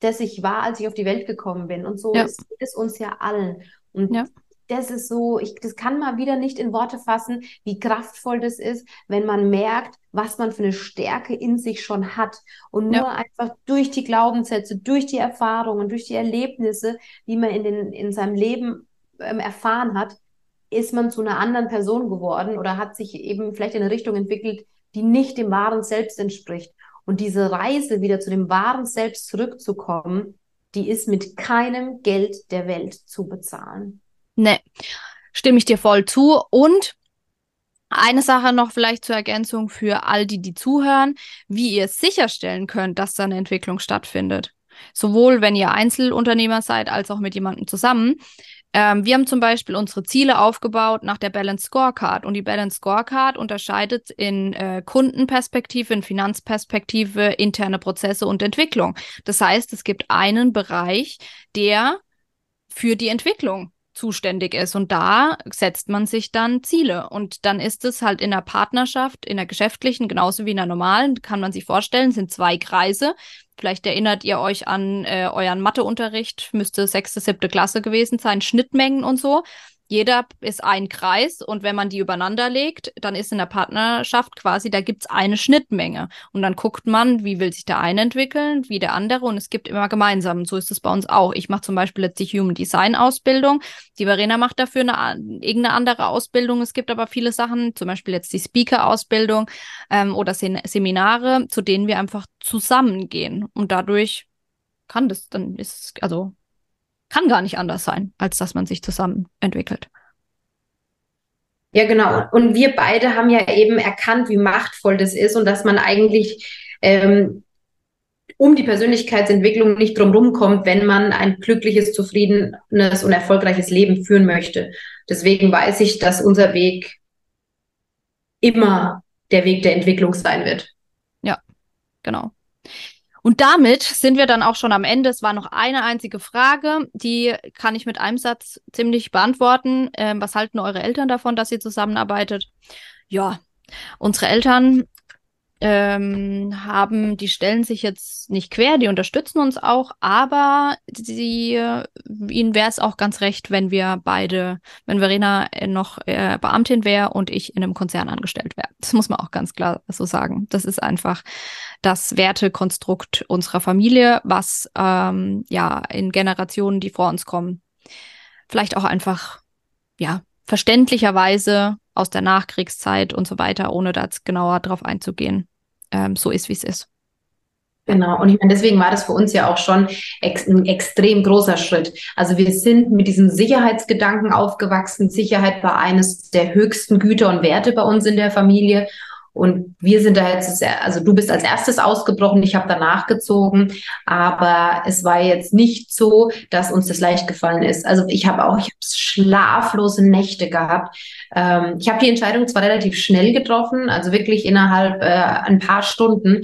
das ich war, als ich auf die Welt gekommen bin. Und so ja. ist es uns ja allen. Und ja. Das ist so, ich, das kann man wieder nicht in Worte fassen, wie kraftvoll das ist, wenn man merkt, was man für eine Stärke in sich schon hat. Und nur ja. einfach durch die Glaubenssätze, durch die Erfahrungen, durch die Erlebnisse, die man in, den, in seinem Leben ähm, erfahren hat, ist man zu einer anderen Person geworden oder hat sich eben vielleicht in eine Richtung entwickelt, die nicht dem wahren Selbst entspricht. Und diese Reise wieder zu dem wahren Selbst zurückzukommen, die ist mit keinem Geld der Welt zu bezahlen. Nee, stimme ich dir voll zu. Und eine Sache noch vielleicht zur Ergänzung für all die, die zuhören, wie ihr sicherstellen könnt, dass da eine Entwicklung stattfindet. Sowohl wenn ihr Einzelunternehmer seid, als auch mit jemandem zusammen. Ähm, wir haben zum Beispiel unsere Ziele aufgebaut nach der Balance Scorecard und die Balance Scorecard unterscheidet in äh, Kundenperspektive, in Finanzperspektive, interne Prozesse und Entwicklung. Das heißt, es gibt einen Bereich, der für die Entwicklung zuständig ist. Und da setzt man sich dann Ziele. Und dann ist es halt in der Partnerschaft, in der geschäftlichen, genauso wie in der normalen, kann man sich vorstellen, sind zwei Kreise. Vielleicht erinnert ihr euch an äh, euren Matheunterricht, müsste sechste, siebte Klasse gewesen sein, Schnittmengen und so jeder ist ein Kreis und wenn man die übereinander legt, dann ist in der Partnerschaft quasi, da gibt's eine Schnittmenge. Und dann guckt man, wie will sich der eine entwickeln, wie der andere und es gibt immer gemeinsam. So ist es bei uns auch. Ich mache zum Beispiel jetzt die Human Design Ausbildung. Die Verena macht dafür eine, irgendeine andere Ausbildung. Es gibt aber viele Sachen, zum Beispiel jetzt die Speaker-Ausbildung ähm, oder Sem Seminare, zu denen wir einfach zusammengehen. Und dadurch kann das, dann ist, also kann gar nicht anders sein, als dass man sich zusammen entwickelt. Ja, genau. Und wir beide haben ja eben erkannt, wie machtvoll das ist und dass man eigentlich ähm, um die Persönlichkeitsentwicklung nicht drumherum kommt, wenn man ein glückliches, zufriedenes und erfolgreiches Leben führen möchte. Deswegen weiß ich, dass unser Weg immer der Weg der Entwicklung sein wird. Ja, genau. Und damit sind wir dann auch schon am Ende. Es war noch eine einzige Frage, die kann ich mit einem Satz ziemlich beantworten. Ähm, was halten eure Eltern davon, dass ihr zusammenarbeitet? Ja, unsere Eltern ähm, haben, die stellen sich jetzt nicht quer, die unterstützen uns auch, aber sie, ihnen wäre es auch ganz recht, wenn wir beide, wenn Verena noch äh, Beamtin wäre und ich in einem Konzern angestellt wäre. Das muss man auch ganz klar so sagen. Das ist einfach das Wertekonstrukt unserer Familie, was ähm, ja in Generationen, die vor uns kommen, vielleicht auch einfach ja verständlicherweise aus der Nachkriegszeit und so weiter, ohne da jetzt genauer drauf einzugehen, ähm, so ist, wie es ist. Genau, und ich meine, deswegen war das für uns ja auch schon ex ein extrem großer Schritt. Also wir sind mit diesem Sicherheitsgedanken aufgewachsen. Sicherheit war eines der höchsten Güter und Werte bei uns in der Familie. Und wir sind da jetzt, also du bist als erstes ausgebrochen, ich habe danach gezogen, aber es war jetzt nicht so, dass uns das leicht gefallen ist. Also ich habe auch, ich habe schlaflose Nächte gehabt. Ähm, ich habe die Entscheidung zwar relativ schnell getroffen, also wirklich innerhalb äh, ein paar Stunden,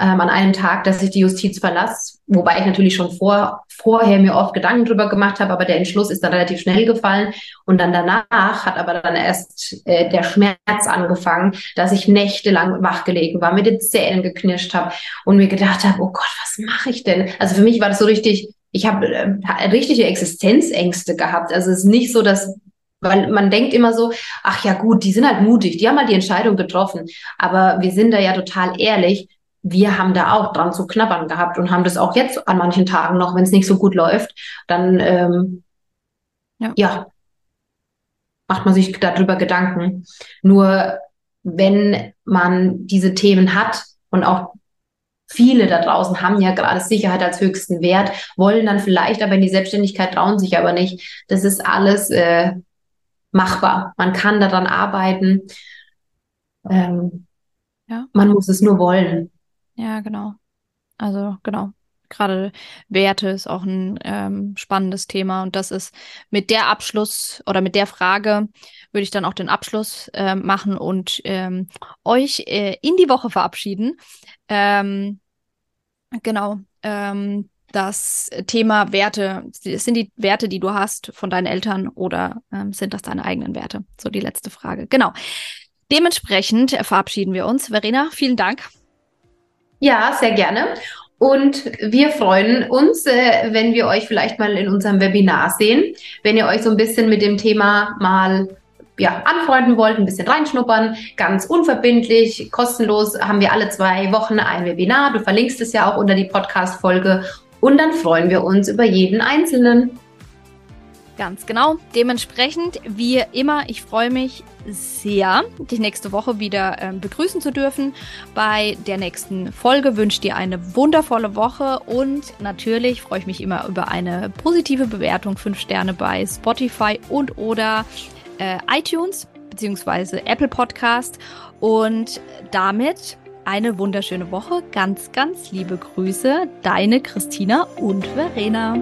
ähm, an einem Tag, dass ich die Justiz verlasse, wobei ich natürlich schon vor, vorher mir oft Gedanken drüber gemacht habe, aber der Entschluss ist dann relativ schnell gefallen und dann danach hat aber dann erst äh, der Schmerz angefangen, dass ich nächtelang wachgelegen war, mit den Zähnen geknirscht habe und mir gedacht habe, oh Gott, was mache ich denn? Also für mich war das so richtig, ich habe äh, richtige Existenzängste gehabt. Also es ist nicht so, dass weil man denkt immer so, ach ja gut, die sind halt mutig, die haben halt die Entscheidung getroffen. Aber wir sind da ja total ehrlich wir haben da auch dran zu knabbern gehabt und haben das auch jetzt an manchen Tagen noch, wenn es nicht so gut läuft, dann ähm, ja. ja, macht man sich darüber Gedanken. Nur wenn man diese Themen hat und auch viele da draußen haben ja gerade Sicherheit als höchsten Wert, wollen dann vielleicht aber in die Selbstständigkeit, trauen sich aber nicht. Das ist alles äh, machbar. Man kann daran arbeiten. Ähm, ja. Man muss es nur wollen. Ja, genau. Also genau. Gerade Werte ist auch ein ähm, spannendes Thema und das ist mit der Abschluss oder mit der Frage würde ich dann auch den Abschluss äh, machen und ähm, euch äh, in die Woche verabschieden. Ähm, genau. Ähm, das Thema Werte, sind die Werte, die du hast von deinen Eltern oder ähm, sind das deine eigenen Werte? So die letzte Frage. Genau. Dementsprechend verabschieden wir uns. Verena, vielen Dank. Ja, sehr gerne. Und wir freuen uns, äh, wenn wir euch vielleicht mal in unserem Webinar sehen, wenn ihr euch so ein bisschen mit dem Thema mal ja, anfreunden wollt, ein bisschen reinschnuppern, ganz unverbindlich, kostenlos haben wir alle zwei Wochen ein Webinar. Du verlinkst es ja auch unter die Podcast-Folge und dann freuen wir uns über jeden Einzelnen. Ganz genau. Dementsprechend, wie immer, ich freue mich sehr, dich nächste Woche wieder äh, begrüßen zu dürfen. Bei der nächsten Folge wünsche dir eine wundervolle Woche und natürlich freue ich mich immer über eine positive Bewertung, 5 Sterne bei Spotify und oder äh, iTunes bzw. Apple Podcast. Und damit eine wunderschöne Woche. Ganz, ganz liebe Grüße, deine Christina und Verena.